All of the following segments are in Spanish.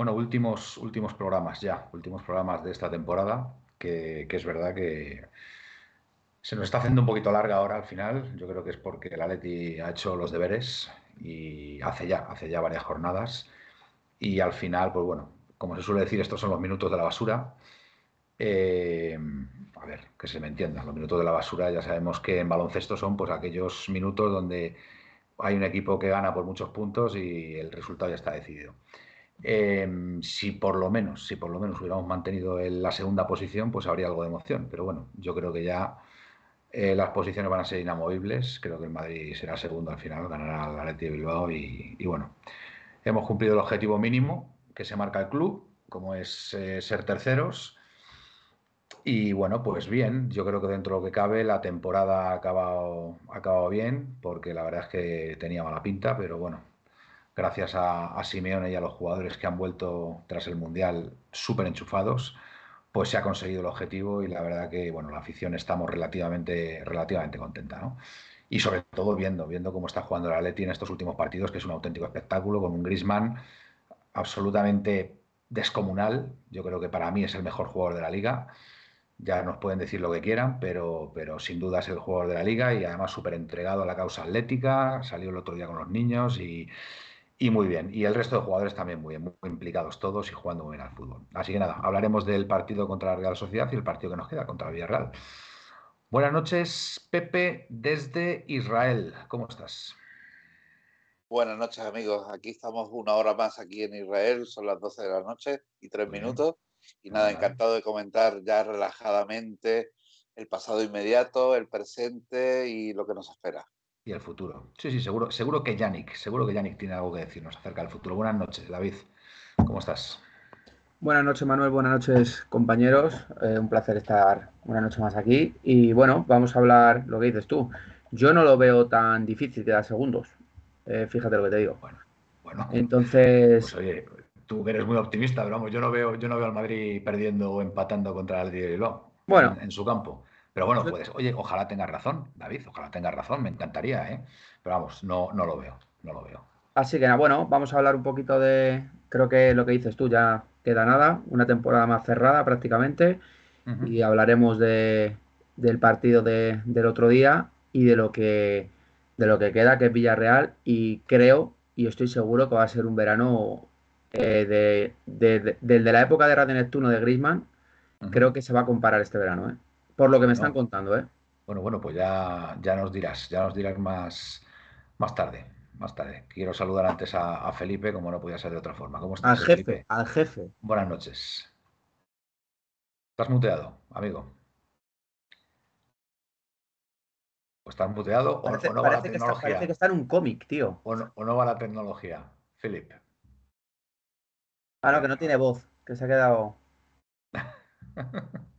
Bueno, últimos, últimos programas ya, últimos programas de esta temporada, que, que, es verdad que se nos está haciendo un poquito larga ahora al final. Yo creo que es porque el Atleti ha hecho los deberes y hace ya, hace ya varias jornadas. Y al final, pues bueno, como se suele decir, estos son los minutos de la basura. Eh, a ver, que se me entienda, los minutos de la basura ya sabemos que en baloncesto son pues aquellos minutos donde hay un equipo que gana por muchos puntos y el resultado ya está decidido. Eh, si por lo menos, si por lo menos hubiéramos mantenido en la segunda posición, pues habría algo de emoción. Pero bueno, yo creo que ya eh, las posiciones van a ser inamovibles. Creo que el Madrid será segundo al final, ganará al Atleti de Bilbao y, y, bueno, hemos cumplido el objetivo mínimo que se marca el club, como es eh, ser terceros. Y bueno, pues bien, yo creo que dentro de lo que cabe la temporada ha acabado, ha acabado bien, porque la verdad es que tenía mala pinta, pero bueno, gracias a, a Simeone y a los jugadores que han vuelto tras el Mundial súper enchufados, pues se ha conseguido el objetivo y la verdad que bueno, la afición estamos relativamente, relativamente contenta, ¿no? Y sobre todo viendo, viendo cómo está jugando el Atleti en estos últimos partidos, que es un auténtico espectáculo, con un Griezmann absolutamente descomunal. Yo creo que para mí es el mejor jugador de la liga ya nos pueden decir lo que quieran, pero, pero sin duda es el jugador de la liga y además súper entregado a la causa atlética, salió el otro día con los niños y, y, muy bien. Y el resto de jugadores también muy bien, muy implicados todos y jugando muy bien al fútbol. Así que nada, hablaremos del partido contra la Real Sociedad y el partido que nos queda contra la Villarreal. Buenas noches, Pepe, desde Israel. ¿Cómo estás? Buenas noches, amigos. Aquí estamos una hora más aquí en Israel, son las 12 de la noche y tres minutos. Y nada, encantado de comentar ya relajadamente el pasado inmediato, el presente y lo que nos espera. Y el futuro. Sí, sí, seguro, seguro que Yannick, seguro que Yannick tiene algo que decirnos acerca del futuro. Buenas noches, David. ¿Cómo estás? Buenas noches, Manuel. Buenas noches, compañeros. Eh, un placer estar una noche más aquí. Y bueno, vamos a hablar lo que dices tú. Yo no lo veo tan difícil quedar segundos. Eh, fíjate lo que te digo. Bueno, bueno. Entonces. Pues, oye, tú eres muy optimista, pero vamos, yo no veo, yo no veo al Madrid perdiendo o empatando contra el Bilbao bueno, en, en, su campo. Pero bueno, puedes, oye, ojalá tengas razón, David, ojalá tengas razón, me encantaría, ¿eh? Pero vamos, no, no lo veo, no lo veo. Así que bueno, vamos a hablar un poquito de, creo que lo que dices tú ya queda nada, una temporada más cerrada prácticamente, uh -huh. y hablaremos de, del partido de, del otro día y de lo que de lo que queda, que es Villarreal, y creo y estoy seguro que va a ser un verano eh, de, de, de, de, la época de Radio Neptuno de Griezmann, uh -huh. creo que se va a comparar este verano, ¿eh? Por lo que me están no. contando. ¿eh? Bueno, bueno, pues ya, ya nos dirás, ya nos dirás más, más tarde. Más tarde. Quiero saludar antes a, a Felipe, como no podía ser de otra forma. ¿Cómo estás, al jefe, Felipe? Al jefe. Buenas noches. ¿Estás muteado, amigo? ¿O estás muteado parece, o, no va la que tecnología? Está, parece que está en un cómic, tío. O no, o no va la tecnología, Felipe. Ah, no, que no tiene voz, que se ha quedado.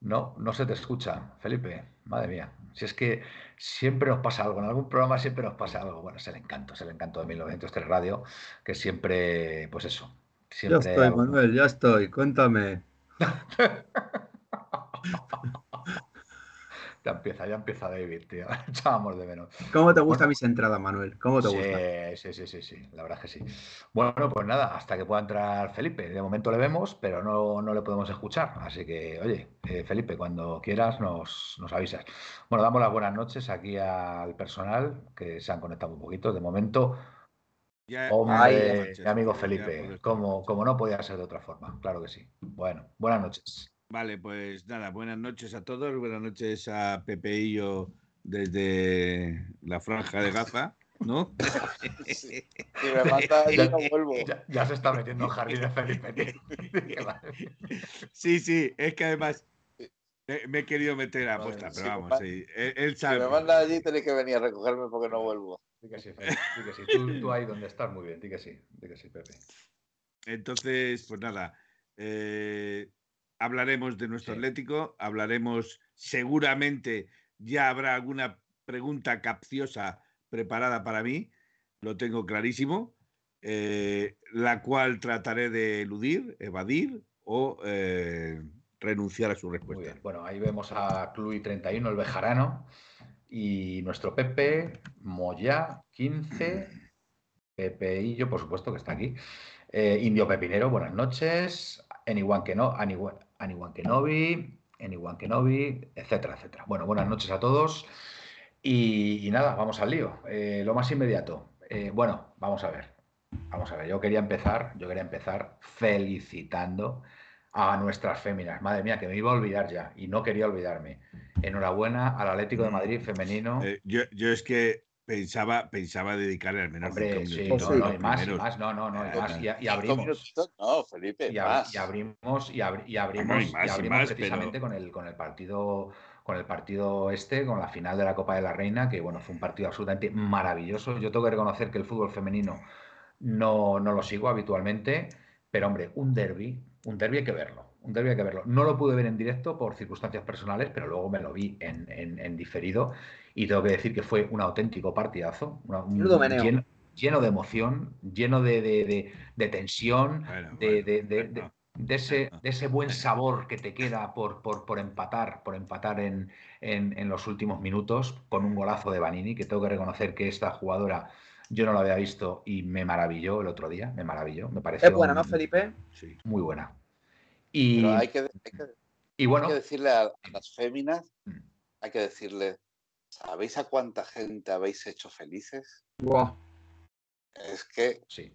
no, no se te escucha, Felipe. Madre mía. Si es que siempre nos pasa algo, en algún programa siempre nos pasa algo. Bueno, es el encanto, es el encanto de 1903 Radio, que siempre, pues eso. Siempre ya estoy, algo... Manuel, ya estoy, cuéntame. Ya empieza, ya empieza David, tío. Echábamos de menos. ¿Cómo te gustan bueno, mis entradas, Manuel? ¿Cómo te sí, gusta? Sí, sí, sí, sí, la verdad es que sí. Bueno, pues nada, hasta que pueda entrar Felipe. De momento le vemos, pero no, no le podemos escuchar. Así que, oye, eh, Felipe, cuando quieras nos, nos, avisas. Bueno, damos las buenas noches aquí al personal que se han conectado un poquito. De momento, Hombre, mi amigo Felipe, como, como no podía ser de otra forma, claro que sí. Bueno, buenas noches. Vale, pues nada, buenas noches a todos, buenas noches a Pepe y yo desde la franja de Gaza. ¿no? Si me mata, ya, no vuelvo. Ya, se está metiendo en jardín de Felipe. sí, sí, es que además me, he querido meter a apuesta, pero vamos, sí, él, sabe. Si me manda allí, tenéis que venir a recogerme porque no vuelvo. Sí que sí, Felipe, sí que sí. Tú, tú, ahí donde estás, muy bien, di que sí, di que sí, Pepe. Entonces, pues nada, eh, hablaremos de nuestro Atlético, hablaremos seguramente, ya habrá alguna pregunta capciosa preparada para mí, lo tengo clarísimo, eh, la cual trataré de eludir, evadir o eh, renunciar a su respuesta. Bueno, ahí vemos a Cluy 31, el Bejarano, y nuestro Pepe, Moya 15, Pepe y yo, por supuesto, que está aquí. Eh, Indio Pepinero, buenas noches. Anyone que no, Anyone Kenobi, Anyone Kenobi, etcétera, etcétera. Bueno, buenas noches a todos. Y, nada, vamos al lío. Eh, lo más inmediato. Eh, bueno, vamos a ver. Vamos a ver. Yo quería empezar, yo quería empezar felicitando a nuestras féminas. Madre mía, que me iba a olvidar ya y no quería olvidarme. Enhorabuena al Atlético de Madrid femenino. Eh, yo, es que pensaba, pensaba dedicarle al menos Hombre, sí, no, no, más, más, no, no, no, más, y, abrimos. No, Felipe, y, abrimos, y, abrimos, y abrimos precisamente con, el, con el partido con el partido este, con la final de la Copa de la Reina, que bueno, fue un partido absolutamente maravilloso. Yo tengo que reconocer que el fútbol femenino no, no lo sigo habitualmente, pero hombre, un derby, un derby hay que verlo. Un derby hay que verlo. No lo pude ver en directo por circunstancias personales, pero luego me lo vi en, diferido y tengo que decir que fue un auténtico partidazo. lleno, de emoción, lleno de, tensión, de, de ese, de ese buen sabor que te queda por, por, empatar, por empatar en, en, los últimos minutos con un golazo de Banini, que tengo que reconocer que esta jugadora yo no la había visto y me maravilló el otro día, me maravilló, me pareció. Es buena, ¿no, Felipe? Sí, muy buena. Y, hay que, y bueno, hay que decirle a, las féminas, mm. hay que decirle, ¿sabéis a cuánta gente habéis hecho felices? Wow. Es que sí.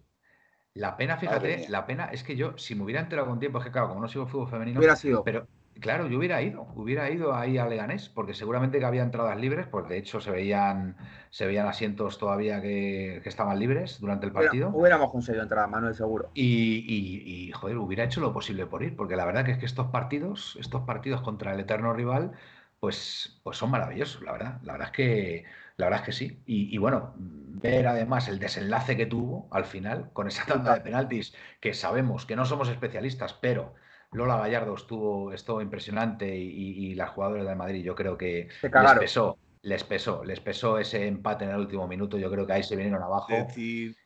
La pena, fíjate, la pena es que yo, si me hubiera enterado con tiempo, es que claro, como no sigo fútbol femenino, hubiera sido. pero claro, yo hubiera ido, hubiera ido ahí a Leganés, porque seguramente que había entradas libres, pues de hecho se veían, se veían asientos todavía que, estaban libres durante el partido. hubiéramos conseguido entrada, Manuel, seguro. Y, y, joder, hubiera hecho lo posible por ir, porque la verdad que es que estos partidos, estos partidos contra el eterno rival, pues, pues son maravillosos, la verdad. La verdad es que la verdad es que sí. Y, bueno, ver además el desenlace que tuvo al final con esa tanda de penaltis, que sabemos que no somos especialistas, pero Lola Gallardo estuvo, estuvo impresionante y, las jugadoras de Madrid yo creo que les pesó, les pesó, les pesó ese empate en el último minuto. Yo creo que ahí se vinieron abajo. Decir,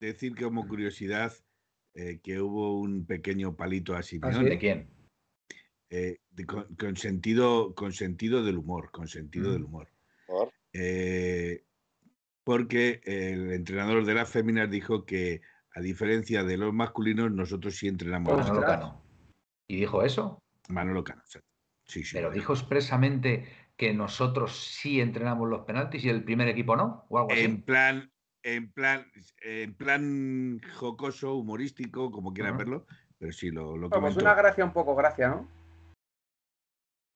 decir que como curiosidad eh, que hubo un pequeño palito así. ¿Ah, ¿De quién? Eh, con, sentido, con sentido del humor, con sentido del humor. Eh, porque el entrenador de las féminas dijo que, a diferencia de los masculinos, nosotros sí entrenamos. Manolo Cano. ¿Y dijo eso? Manolo Cano, sí, sí. Pero dijo expresamente que nosotros sí entrenamos los penaltis y el primer equipo no, o algo así. En plan, en plan, en plan jocoso, humorístico, como quieran verlo, pero sí lo, lo Pues una gracia un poco gracia, ¿no?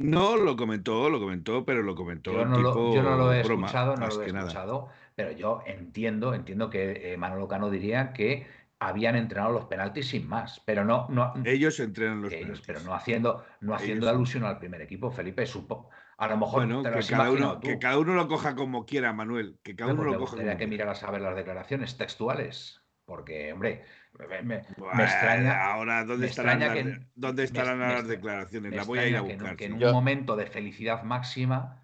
No, lo comentó, lo comentó, pero lo comentó. Yo no, lo, yo no lo he escuchado, no lo he escuchado, pero yo entiendo, entiendo que eh, Manolo Cano diría que habían entrenado los penaltis sin más, pero no, no ellos entrenan los penaltis, pero no haciendo, no haciendo alusión al primer equipo, Felipe, supo, a lo mejor que, cada uno, que cada uno lo coja como quiera, Manuel, que cada uno pues lo coja. Tendría que mirar a saber las declaraciones textuales, porque hombre, me, extraña. Ahora, ¿dónde estarán, las, ¿dónde estarán las declaraciones? La voy a ir a buscar. Que, en un momento de felicidad máxima.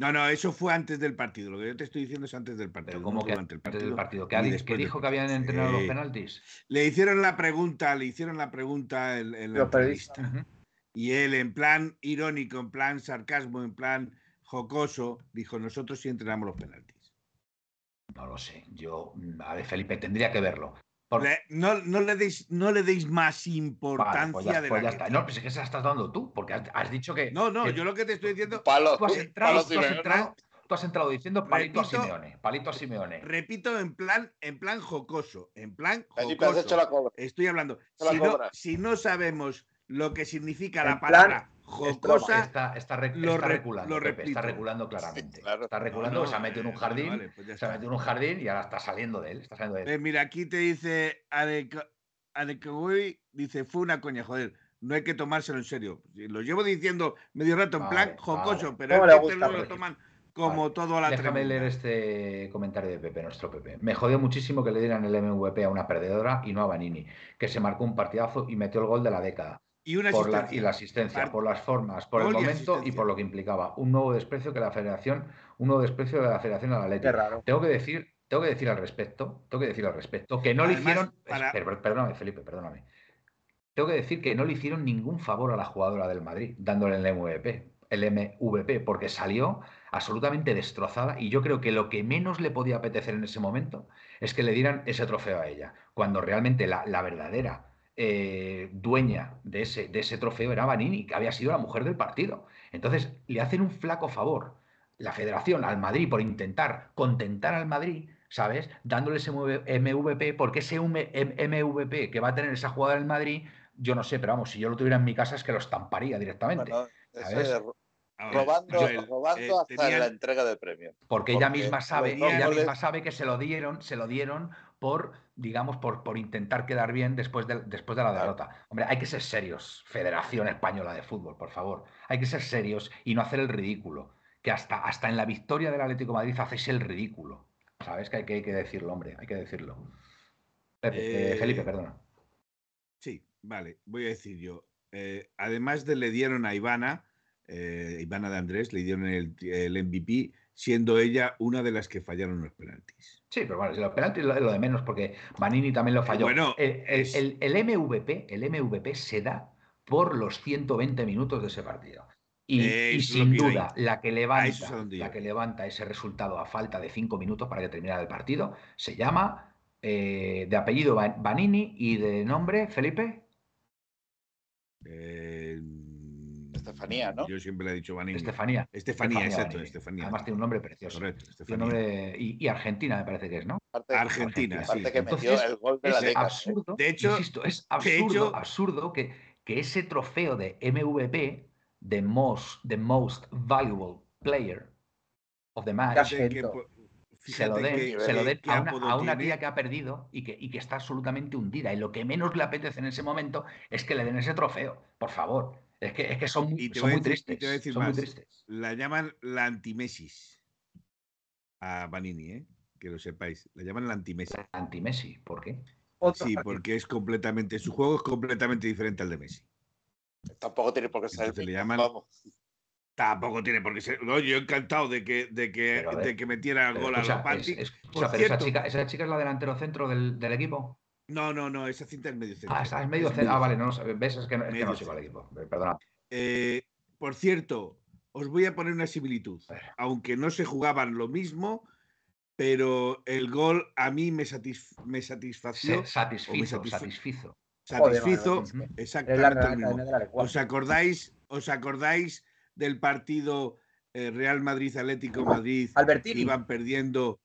No, no, eso fue antes del partido. Lo que yo te estoy diciendo es antes del partido. Pero ¿cómo que antes del partido? ¿Qué, dijo que habían entrenado los penaltis? Le hicieron la pregunta, le hicieron la pregunta en, la entrevista. Y él, en plan irónico, en plan sarcasmo, en plan jocoso, dijo: Nosotros sí entrenamos los penaltis. No lo sé. Yo, a ver, Felipe, tendría que verlo. No, no, le deis, no le deis más pues importancia de pues ya está. No, pues es que se la estás dando tú, porque has, dicho que. No, no, yo lo que te estoy diciendo. Palos, tú has entrado, tú has entrado, tú has entrado diciendo palito a Simeone, palito a Simeone. Repito, en plan, en plan jocoso, en plan Felipe, has jocoso. hecho la cobra. Estoy hablando. Si no, cobra. si no sabemos lo que significa En la palabra jocosa, Está, está, re- lo está re- reculando, lo Pepe, está reculando claramente. Sí, claro. Está No, reculando, no, se ha metido en un eh, jardín, vale, pues se ha metido en un jardín y ahora está saliendo de él. Está saliendo de él. Eh, mira, aquí te dice Adecowi, dice, fue una coña, joder. No hay que tomárselo en serio. Lo llevo diciendo medio rato en Vale, plan jocoso, vale. pero ¿Cómo es le que gusta, ustedes lo toman como Vale. todo a la Déjame tremenda. leer este comentario de Pepe, nuestro Pepe. Me jodió muchísimo que le dieran el MVP a una perdedora y no a Vanini, que se marcó un partidazo y metió el gol de la década. Y una Por la, asistencia. y la asistencia, por las formas, por el momento y por lo que implicaba. Un nuevo desprecio que la federación, un nuevo desprecio de la federación Atleti. Qué raro. Tengo que decir, tengo que decir al respecto, tengo que decir al respecto, que no le hicieron. para- Perdóname, Felipe, perdóname. Tengo que decir que no le hicieron ningún favor a la jugadora del Madrid, dándole el MVP, el MVP, porque salió absolutamente destrozada y yo creo que lo que menos le podía apetecer en ese momento es que le dieran ese trofeo a ella, cuando realmente la, la verdadera eh, dueña de ese, de ese trofeo era Vanini, que había sido la mujer del partido. Entonces, le hacen un flaco favor la federación al Madrid por intentar contentar al Madrid, ¿sabes? Dándole ese MVP, porque ese MVP que va a tener esa jugada en el Madrid, yo no sé, pero vamos, si yo lo tuviera en mi casa es que lo estamparía directamente. Robando, Joel, robando eh, hasta tenían- la entrega del premio. Porque ella misma sabe, ella misma sabe que se lo dieron, se lo dieron por, digamos, por, por intentar quedar bien después de, después de la derrota. Hombre, hay que ser serios, Federación Española de Fútbol, por favor. Hay que ser serios y no hacer el ridículo. Que hasta, hasta en la victoria del Atlético de Madrid hacéis el ridículo. ¿Sabes? Que hay que, hay que decirlo, hombre, hay que decirlo. Pepe, eh, Eh, Felipe, perdona. Sí, vale, voy a decir yo. Eh, además de le dieron a Ivana, Ivana de Andrés, le dieron el, el MVP, siendo ella una de las que fallaron los penaltis. Sí, pero bueno, si los penaltis es lo, de menos, porque Manini también lo falló. Bueno, el, el- es- el- el MVP, el MVP se da por los 120 minutos de ese partido. Y, Eh, y sin duda, la que levanta, la que levanta ese resultado a falta de 5 minutos para que terminara el partido, se llama eh, de apellido Ba- Vanini y de nombre Felipe Eh, Estefanía, ¿no? Yo siempre le he dicho Vanini. Estefanía. Estefanía, exacto, Vanini. Estefanía. Además tiene un nombre precioso. Correcto, Estefanía. nombre- y, y Argentina me parece que es, ¿no? Argentina, aparte sí. que metió Entonces, el gol de la es década. absurdo, De hecho- insisto, es absurdo, hecho- absurdo que, que ese trofeo de MVP, de most, the most valuable player of the match, se lo den, que- se lo den a una, a una tía que ha perdido y que, y que está absolutamente hundida. Y lo que menos le apetece en ese momento es que le den ese trofeo. Por favor. Es que, es que son, muy- son muy decir- y tristes. te voy a decir son muy más. tristes. La llaman la antimesis a Vanini, ¿eh? Que lo sepáis. La llaman la antimesis. Anti-Messi, ¿por qué? Sí, porque es completamente. Su juego es completamente diferente al de Messi. Tampoco tiene por qué ser le llaman- vamos. Tampoco tiene por qué ser. No, yo encantado de que, de que, ver, de que metiera el gol a los Panti. es- esa chica, esa chica es la delantero centro del, del equipo. No, no, no, esa cinta es medio centro. Ah, está, es medio Es centro. Ah, vale, no lo sé. ¿Ves? Es que no, es que no sigo al equipo. Perdona. Eh, por cierto, os voy a poner una similitud. Aunque no se jugaban lo mismo, pero el gol a mí me, satis- me satisfació, Se satisfizo, satisfizo. Joder, satisfizo la exactamente mismo. La. ¿Os acordáis, ¿Os acordáis del partido eh, Real Madrid Atlético Madrid? Albertini. Iban perdiendo.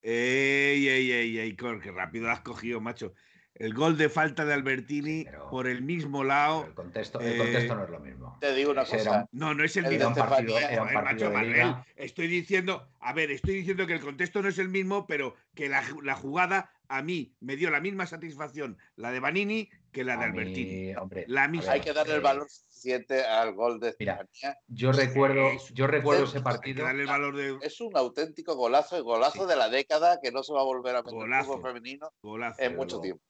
¡Ey, ey, ey, ey! ¡Qué rápido has cogido, macho! El gol de falta de Albertini pero- por el mismo lado. el contexto, el eh, contexto no es lo mismo. Te digo una cosa. era No, no es el mismo Era un partido, era un macho de Manuel, liga. estoy diciendo, a ver, estoy diciendo que el contexto no es el mismo, pero que la, la jugada a mí me dio la misma satisfacción, la de Vanini, que la de A Albertini. mí, hombre, La a misma. Hay que darle el eh, valor suficiente al gol de Mira. Yo recuerdo, yo recuerdo ese partido. darle el valor de Es un auténtico golazo, el golazo Sí. de la década que no se va a volver a meter en el fútbol femenino golazo. en mucho tiempo.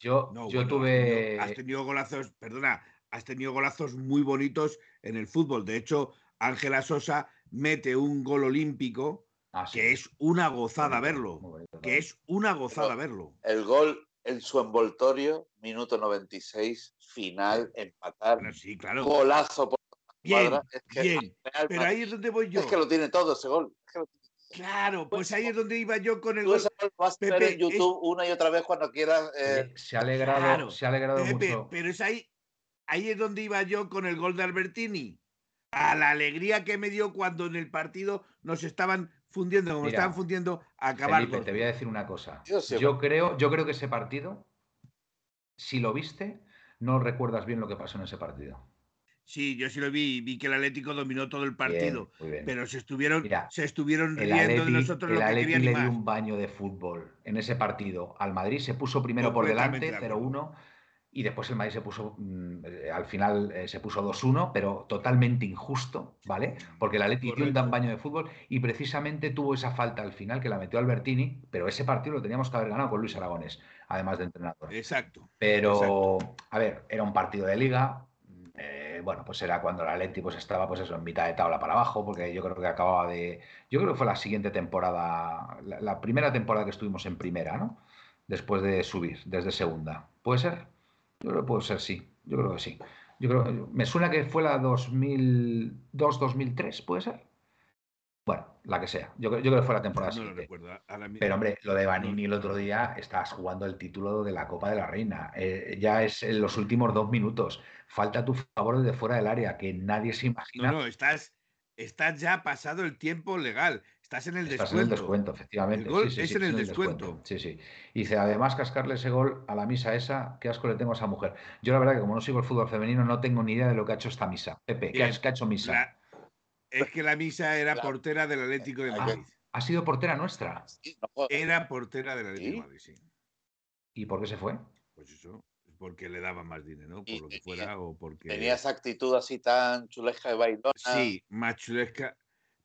Yo, No, yo bueno, tuve. Has tenido, has tenido golazos, perdona, has tenido golazos muy bonitos en el fútbol. De hecho, Ángela Sosa mete un gol olímpico Ah, sí, que es una gozada verlo. bonito, Que es una gozada verlo. El gol en su envoltorio, minuto 96, final, empatar. Sí, claro. Golazo por la Bien, cuadra. Es que, bien. Pero ahí es donde voy yo. es que lo tiene todo ese gol. Claro, pues ahí es donde iba yo con el Tú gol lo vas a ver Pepe, en YouTube una y otra vez cuando quieras. eh, se ha alegrado, Claro, se ha alegrado Pepe, mucho. pero es ahí, ahí es donde iba yo con el gol de Albertini. a la alegría que me dio cuando en el partido nos estaban fundiendo, como estaban fundiendo, a acabar. Felipe, te voy a decir una cosa. Yo, creo, yo creo que ese partido, si lo viste, no recuerdas bien lo que pasó en ese partido. Sí, yo sí lo vi, vi que el Atlético dominó todo el partido, pero se estuvieron, se estuvieron riendo de nosotros el lo que le dio un baño de fútbol en ese partido al Madrid, se puso primero por delante, 0-1, y después el Madrid se puso, mm, eh, al final eh, se puso 2-1, pero totalmente injusto, ¿vale? Porque el Atlético dio un baño de fútbol y precisamente tuvo esa falta al final que la metió Albertini, pero ese partido lo teníamos que haber ganado con Luis Aragones, además de entrenador. Exacto. Pero, a ver, era un partido de liga, eh, bueno, pues era cuando el Atleti pues estaba pues eso, en mitad de tabla para abajo, porque yo creo que acababa de... Yo creo que fue la siguiente temporada, la, primera temporada que estuvimos en primera, ¿no? Después de subir, desde segunda. ¿Puede ser? Yo creo que puede ser, sí. Yo creo que sí. Yo creo, me suena que fue la 2002-2003, ¿puede ser? Bueno, la que sea. Yo, yo creo que fue la temporada siguiente. Pero hombre, lo de Vanini el otro día, estás jugando el título de la Copa de la Reina. Eh, ya es en los últimos dos minutos. Falta tu favor desde fuera del área, que nadie se imagina. No, no, estás, estás ya pasado el tiempo legal. Estás en el Estás descuento. en el descuento, efectivamente. es en el descuento. Sí, sí. Y dice, además, cascarle ese gol a la misa esa, qué asco le tengo a esa mujer. Yo, la verdad, que como no sigo el fútbol femenino, no tengo ni idea de lo que ha hecho esta misa. Pepe, ¿qué, ha, hecho misa? Es que la misa era portera del Atlético de Madrid. ¿Ha sido portera nuestra? Era portera del Atlético de Madrid, sí. ¿Y por qué se fue? Pues eso, porque le daba más dinero, por lo que fuera, o porque... Tenía esa actitud así tan chulesca de bailona. Sí, más chulesca.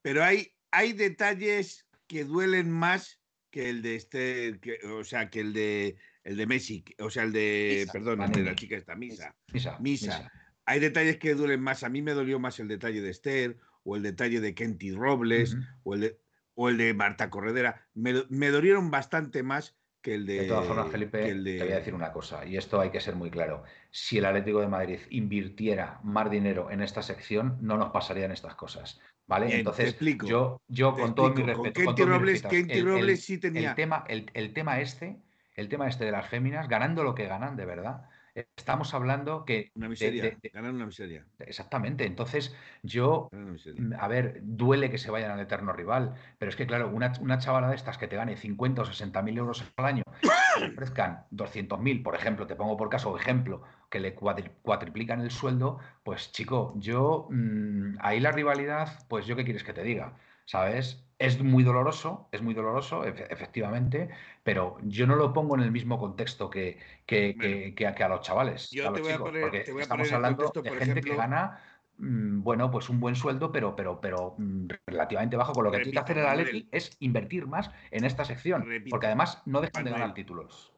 Pero hay, hay detalles que duelen más que el de este, o sea, que el de el de Messi, o sea, el de, perdón, el de la chica esta, Misa. Misa. Misa hay detalles que duelen más. A mí me dolió más el detalle de Esther, o el detalle de Kenty Robles, o, el de, o el de Marta Corredera. Me, me dolieron bastante más que el de. De todas formas, Felipe, te voy a decir una cosa, y esto hay que ser muy claro. Si el Atlético de Madrid invirtiera más dinero en esta sección, no nos pasarían estas cosas. ¿Vale? Entonces, yo, yo con todo mi respeto. Kenty Robles, Robles sí tenía. El tema, el, el tema este, el tema este de las féminas, ganando lo que ganan, de verdad Estamos hablando que... Una miseria, ganar una miseria. Exactamente, entonces yo, mm, a ver, duele que se vayan al eterno rival, pero es que claro, una, una chavala de estas que te gane 50 o 60 mil euros al año, que le ofrezcan 200 mil, por ejemplo, te pongo por caso ejemplo, que le cuatriplican el sueldo, pues chico, yo, mm, ahí la rivalidad, pues yo qué quieres que te diga, ¿sabes? Es muy doloroso, es muy doloroso, efectivamente, pero yo no lo pongo en el mismo contexto que, que, que, a, los chavales. Yo te, voy a poner, porque estamos hablando de gente que gana mm, bueno, pues un buen sueldo, pero, pero, pero mm, relativamente bajo. Con lo que tiene que hacer el Atleti es invertir más en esta sección, porque además no dejan de ganar títulos.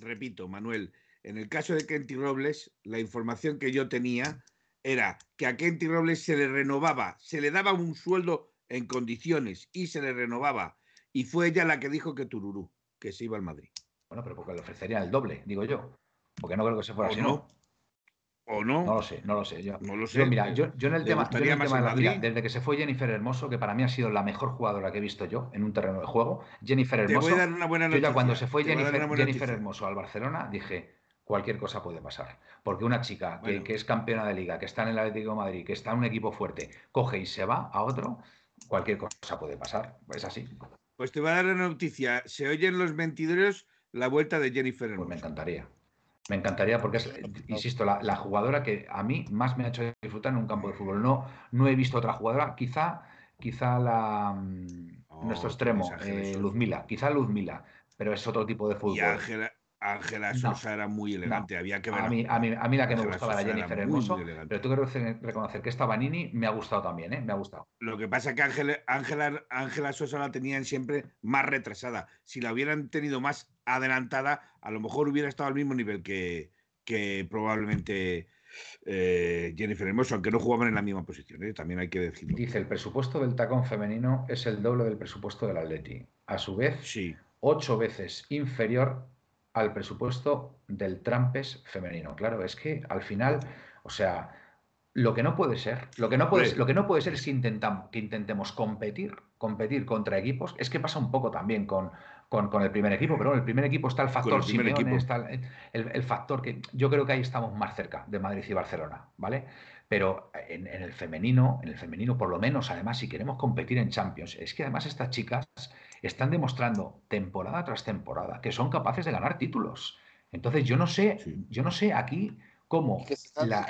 Repito, Manuel, en el caso de Kenty Robles, la información que yo tenía era que a Kenty Robles se le renovaba, se le daba un sueldo en condiciones y se le renovaba. Y fue ella la que dijo que Tururú, que se iba al Madrid. Bueno, pero porque le ofrecerían el doble, digo yo. Porque no creo que se fuera así, no. ¿O no? No lo sé, no lo sé. Yo, no lo sé. mira, yo, en el tema, de la vida, desde que se fue Jennifer Hermoso, que para mí ha sido la mejor jugadora que he visto yo en un terreno de juego, Jennifer Hermoso. Te voy a dar una buena noticia. Yo ya cuando se fue Jennifer, Hermoso al Barcelona, dije, cualquier cosa puede pasar. Porque una chica que, que, es campeona de liga, que está en el Atlético de Madrid, que está en un equipo fuerte, coge y se va a otro, cualquier cosa puede pasar. Es así. Pues te voy a dar una noticia. Se oyen los mentidores la vuelta de Jennifer Pues me encantaría. Me encantaría porque es, insisto, la, jugadora que a mí más me ha hecho disfrutar en un campo de fútbol. No, no he visto otra jugadora, quizá, quizá la mm, nuestro extremo, eh, Luzmila, quizá Luzmila, pero es otro tipo de fútbol. Ángela Sosa era muy elegante, había que ver. A mí, a, mí, a mí la que me gustaba era Jennifer Hermoso, pero tú que reconocer que esta Vanini me ha gustado también, ¿eh? Me ha gustado. Lo que pasa es que Ángela, Ángela Sosa la tenían siempre más retrasada. Si la hubieran tenido más adelantada, a lo mejor hubiera estado al mismo nivel que, que probablemente eh, Jennifer Hermoso, aunque no jugaban en la misma posición, ¿eh? también hay que decirlo. Dice, el presupuesto del tacón femenino es el doble del presupuesto del Atleti. A su vez, sí. ocho veces inferior al presupuesto del trampes femenino. Claro, es que al final, o sea, lo que no puede ser, lo que no puede, lo que no puede ser es que, que intentemos competir, competir contra equipos. Es que pasa un poco también con, con, el primer equipo, pero en el primer equipo está el factor el, está el, factor que yo creo que ahí estamos más cerca de Madrid y Barcelona, ¿vale? pero en, el femenino, en el femenino por lo menos, además, si queremos competir en Champions, es que además estas chicas están demostrando temporada tras temporada que son capaces de ganar títulos. Entonces yo no sé, yo no sé aquí cómo que se están, la,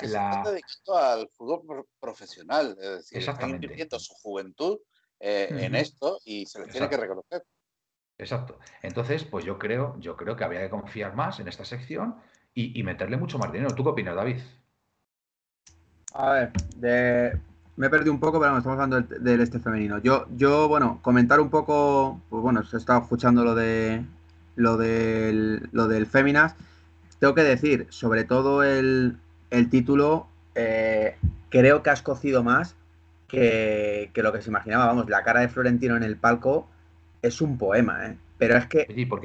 al fútbol profesional, es decir, están invirtiendo su juventud eh, en esto y se les tiene que reconocer. Exacto. Entonces, pues yo creo, yo creo que habría que confiar más en esta sección y, meterle mucho más dinero. ¿Tú qué opinas, David? A ver, me he perdido un poco, pero estamos hablando del, este femenino. Yo, yo, bueno, comentar un poco, pues bueno, he estado escuchando lo de lo del, lo del Féminas. Tengo que decir, sobre todo el, título, eh, creo que has cocido más que, lo que se imaginaba. Vamos, la cara de Florentino en el palco es un poema, ¿eh? Pero es que,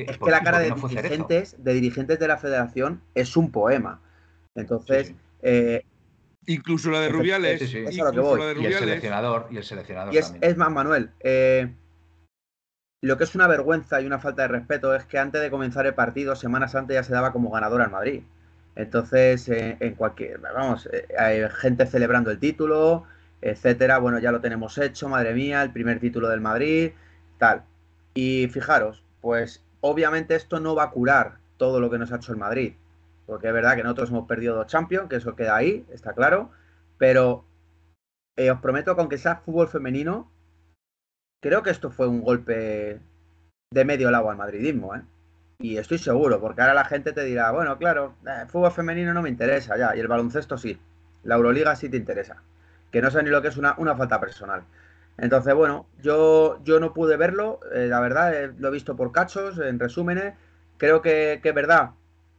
es que la cara de, dirigentes, de dirigentes de la federación es un poema. Entonces, eh, Incluso la de Rubiales. Sí, y el seleccionador. Y el seleccionador es, más, Manuel. Eh, lo que es una vergüenza y una falta de respeto es que antes de comenzar el partido, semanas antes ya se daba como ganador al Madrid. Entonces, eh, en cualquier. Vamos, eh, hay gente celebrando el título, etcétera. Bueno, ya lo tenemos hecho, madre mía, el primer título del Madrid, tal. Y fijaros, pues obviamente esto no va a curar todo lo que nos ha hecho el Madrid porque es verdad que nosotros hemos perdido dos Champions, que eso queda ahí, está claro, pero eh, os prometo que aunque sea fútbol femenino, creo que esto fue un golpe de medio lado al madridismo, ¿eh? Y estoy seguro, porque ahora la gente te dirá, bueno, claro, eh, fútbol femenino no me interesa ya, y el baloncesto sí, la Euroliga sí te interesa, que no sé ni lo que es una, falta personal. Entonces, bueno, yo, yo no pude verlo, la verdad, lo he visto por cachos, en resúmenes, creo que es verdad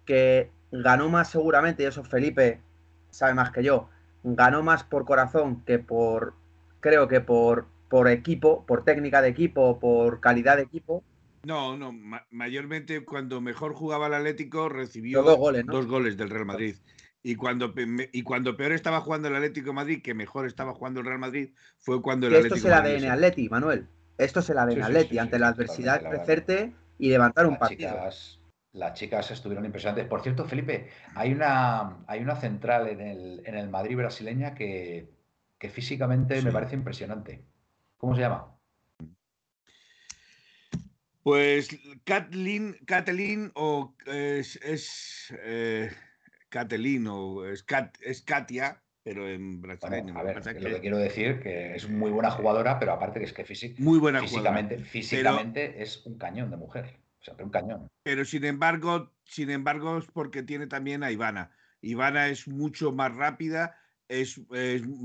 que ganó más seguramente, y eso Felipe sabe más que yo, ganó más por corazón que por, creo que por, por equipo, por técnica de equipo, por calidad de equipo. No, no, mayormente cuando mejor jugaba el Atlético recibió dos goles, dos goles del Real Madrid. Y cuando, y cuando peor estaba jugando el Atlético Madrid, que mejor estaba jugando el Real Madrid, fue cuando el Atlético Esto es el ADN Atleti, Manuel. Esto es el ADN Atleti. Ante la adversidad, crecerte y levantar un partido las chicas estuvieron impresionantes. Por cierto, Felipe, hay una, hay una central en el, en el Madrid brasileña que, físicamente me parece impresionante. ¿Cómo se llama? Pues Kathleen, Kathleen o es, es eh, Kathleen o es, Katia, pero en brasileño. a ver, lo que quiero decir que es muy buena jugadora, pero aparte que es que muy buena físicamente, físicamente es un cañón de mujer. Pero sin embargo, sin embargo, es porque tiene también a Ivana. Ivana es mucho más rápida, es,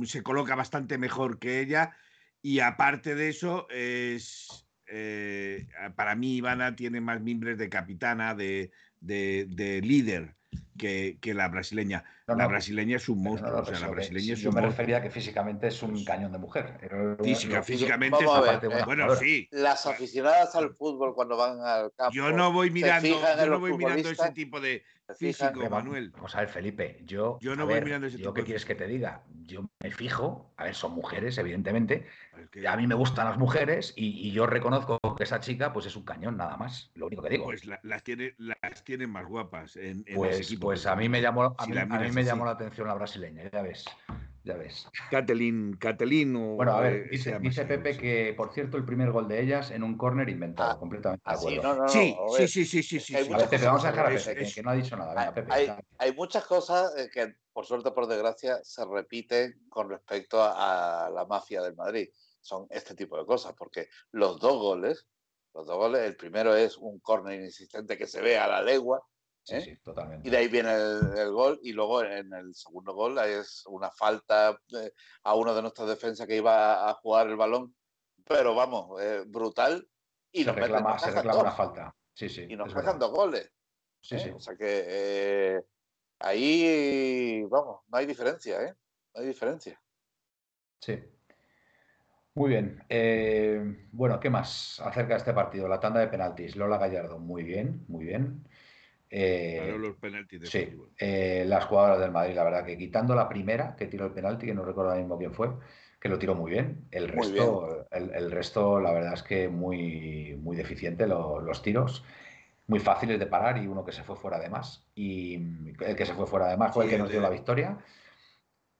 se coloca bastante mejor que ella y aparte de eso, es, eh, para mí Ivana tiene más mimbres de capitana, de, de líder que, la brasileña. la brasileña es un monstruo. o sea, la brasileña es yo me refería a que físicamente es un cañón de mujer. Física, físicamente es parte, bueno, sí. Las aficionadas al fútbol cuando van al campo. Yo no voy mirando, yo no voy mirando ese tipo de físico, Manuel. Vamos a ver, Felipe, yo. Yo no voy mirando ese tipo. ¿Qué quieres que te diga? Yo me fijo, a ver, son mujeres, evidentemente. A mí me gustan las mujeres y, yo reconozco que esa chica, pues es un cañón, nada más. Lo único que digo. Pues las tiene, las tienen más guapas en, pues, pues a mí me llamó, a mí, me llamó la atención la brasileña, ya ves. Ya ves. Catelín, Catelín Bueno, a ver, dice, Pepe que, por cierto, el primer gol de ellas en un córner inventado, ah, completamente de acuerdo. sí, sí, sí, sí, sí, sí, vamos a dejar a Pepe, que, no ha dicho nada. Venga, Pepe, hay, hay, muchas cosas eh, que, por suerte o por desgracia, se repiten con respecto a, la mafia del Madrid. Son este tipo de cosas, porque los dos goles, los dos goles, el primero es un córner inexistente que se ve a la legua, Sí, ¿eh? sí, totalmente. Y de ahí viene el, gol. Y luego en el segundo gol es una falta a uno de nuestras defensas que iba a jugar el balón. Pero vamos, brutal. Y se nos reclama, se reclama una falta. Sí, sí. Y nos dejan dos goles. Sí, ¿eh? sí. O sea que eh, ahí, vamos, no hay diferencia, ¿eh? No hay diferencia. Sí. Muy bien. bueno, ¿qué más acerca de este partido? La tanda de penaltis. Lola Gallardo, muy bien, muy bien. Eh, los sí, eh, las jugadoras del Madrid, la verdad que quitando la primera que tiró el penalti, que no recuerdo ahora mismo quién fue, que lo tiró muy bien. El resto, El, resto la verdad es que muy, muy deficiente los tiros, muy fáciles de parar y uno que se fue fuera de más. Y el que se fue fuera de más fue el que nos dio la victoria.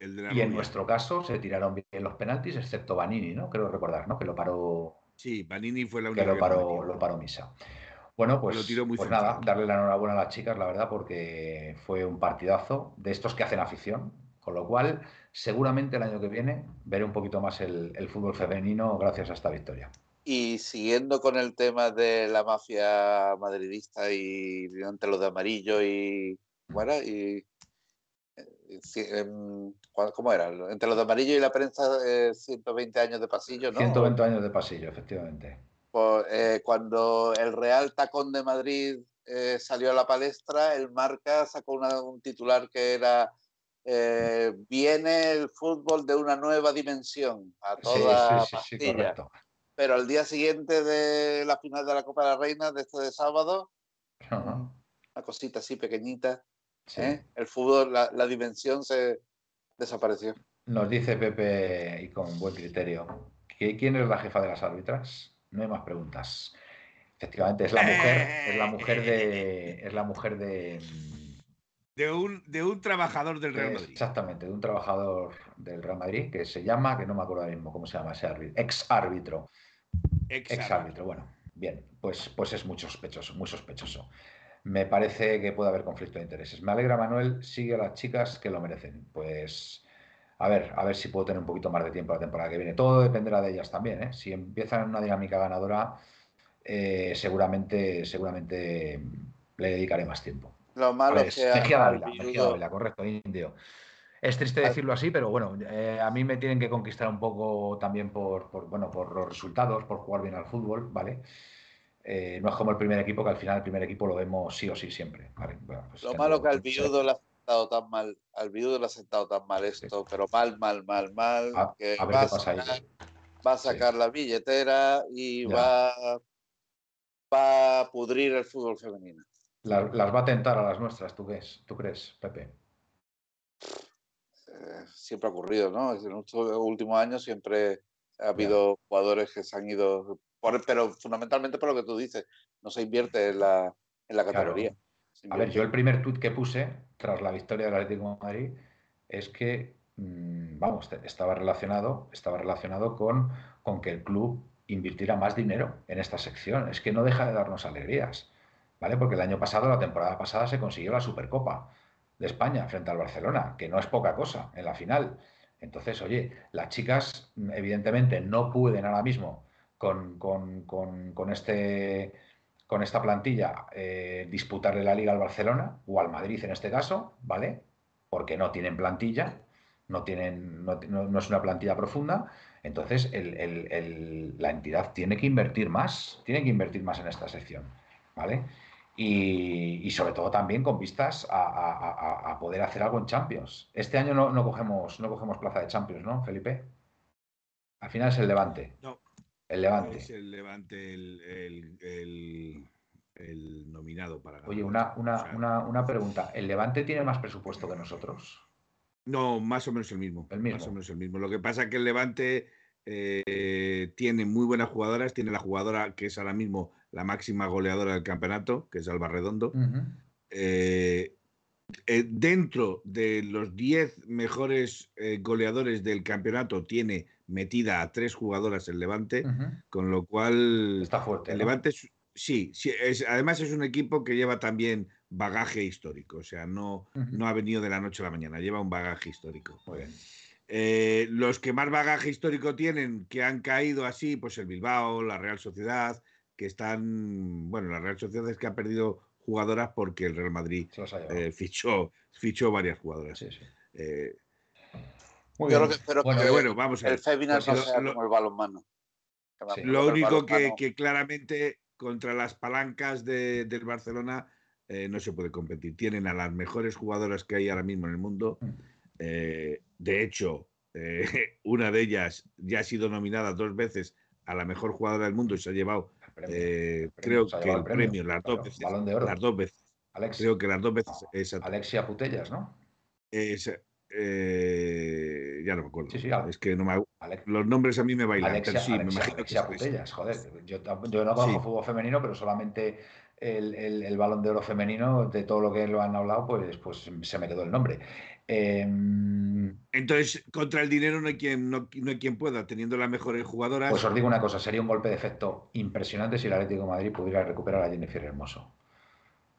y en nuestro caso se tiraron bien los penaltis, excepto Vanini, ¿no? Creo recordar, ¿no? Que lo paró. Sí, Vanini fue la única que lo paró, lo paró Misa. Bueno, pues, pues nada, darle la enhorabuena a las chicas, la verdad, porque fue un partidazo de estos que hacen afición. Con lo cual, seguramente el año que viene veré un poquito más el, fútbol femenino gracias a esta victoria. Y siguiendo con el tema de la mafia madridista y entre los de amarillo y. Bueno, y. Em, ¿Cómo era? Entre los de amarillo y la prensa, 120 eh, años de pasillo, ¿no? 120 años de pasillo, efectivamente. Eh, cuando el Real Tacón de Madrid eh, salió a la palestra, el Marca sacó un titular que era eh, viene el fútbol de una nueva dimensión a toda sí, Pero al día siguiente de la final de la Copa de la Reina, de este de sábado, una cosita así pequeñita, el fútbol, la, la dimensión se desapareció. Nos dice Pepe, y con buen criterio, ¿quién es la jefa de las árbitras? No hay más preguntas. Efectivamente, es la mujer, es la mujer de. Es la mujer de. De un, de un trabajador del Real Madrid. Exactamente, de un trabajador del Real Madrid que se llama, que no me acuerdo ahora mismo cómo se llama ese árbitro, ex árbitro. Ex árbitro, bueno, bien, pues, pues es muy sospechoso, muy sospechoso. Me parece que puede haber conflicto de intereses. Me alegra, Manuel, sigue a las chicas que lo merecen. Pues a ver, a ver si puedo tener un poquito más de tiempo la temporada que viene. Todo dependerá de ellas también. ¿eh? Si empiezan en una dinámica ganadora, eh, seguramente, seguramente le dedicaré más tiempo. Lo malo es que Dávila, Dávila, correcto, indio. Es triste decirlo así, pero bueno, eh, a mí me tienen que conquistar un poco también por, bueno, por los resultados, por jugar bien al fútbol, ¿vale? no es como el primer equipo, que al final el primer equipo lo vemos sí o sí siempre. Pues lo malo que al viudo la tan mal, al viudo le ha sentado tan mal esto, pero mal, mal, mal, mal, que va, a sacar, va, a sacar, la billetera y va, va a pudrir el fútbol femenino. las va a tentar a las nuestras, ¿tú crees, ¿Tú crees Pepe? Eh, siempre ha ocurrido, ¿no? En estos últimos años siempre ha habido jugadores que se han ido, pero fundamentalmente por lo que tú dices, no se invierte en la, en la categoría. A ver, yo el primer tuit que puse tras la victoria del Atlético de Madrid es que, mm, vamos, estaba relacionado, estaba relacionado con, con que el club invirtiera más dinero en esta sección. Es que no deja de darnos alegrías, ¿vale? Porque el año pasado, la temporada pasada, se consiguió la Supercopa de España frente al Barcelona, que no es poca cosa en la final. Entonces, oye, las chicas evidentemente no pueden ahora mismo con, con este con esta plantilla eh, disputarle la liga al Barcelona o al Madrid en este caso, ¿vale? Porque no tienen plantilla, no, tienen, no, es una plantilla profunda, entonces la entidad tiene que invertir más, tiene que invertir más en esta sección, ¿vale? Y, sobre todo también con vistas a, poder hacer algo en Champions. Este año no, cogemos, no cogemos plaza de Champions, ¿no, Felipe? Al final es el Levante. No, el Levante. Es el Levante el, nominado para Oye, una, una, pregunta. ¿El Levante tiene más presupuesto que nosotros? No, más o menos el mismo. El mismo. Más o menos el mismo. Lo que pasa es que el Levante eh, tiene muy buenas jugadoras. Tiene la jugadora que es ahora mismo la máxima goleadora del campeonato, que es Alba Redondo. Eh, eh, dentro de los 10 mejores goleadores del campeonato tiene metida a tres jugadoras el Levante, con lo cual está fuerte. El Levante sí, sí es, además es un equipo que lleva también bagaje histórico, o sea, no, no ha venido de la noche a la mañana, lleva un bagaje histórico. Eh, los que más bagaje histórico tienen, que han caído así, pues el Bilbao, la Real Sociedad, que están, bueno, la Real Sociedad es que ha perdido jugadoras porque el Real Madrid eh, fichó, fichó varias jugadoras. Sí, sí. Eh, yo creo que espero que bueno, vamos a el Feminine no sea como el balonmano. Lo único que, claramente contra las palancas de, del Barcelona eh, no se puede competir. Tienen a las mejores jugadoras que hay ahora mismo en el mundo. Mm. Eh, de hecho, eh, una de ellas ya ha sido nominada dos veces a la mejor jugadora del mundo y se ha llevado, creo que el premio, las, dos veces, las dos veces. Creo que las dos veces. Alexia Putellas, ¿no? Es, eh, ya no me acuerdo. Es que no me, los nombres a mí me bailan. Alexia, sí, me Putellas, joder. Yo, yo no conozco fútbol femenino, pero solamente el, el, balón de oro femenino, de todo lo que lo han hablado, pues, pues se me quedó el nombre. Em, Entonces, contra el dinero no hay, quien, no, hay quien pueda, teniendo las mejores jugadoras. Pues os digo una cosa, sería un golpe de efecto impresionante si el Atlético de Madrid pudiera recuperar a Jennifer Hermoso.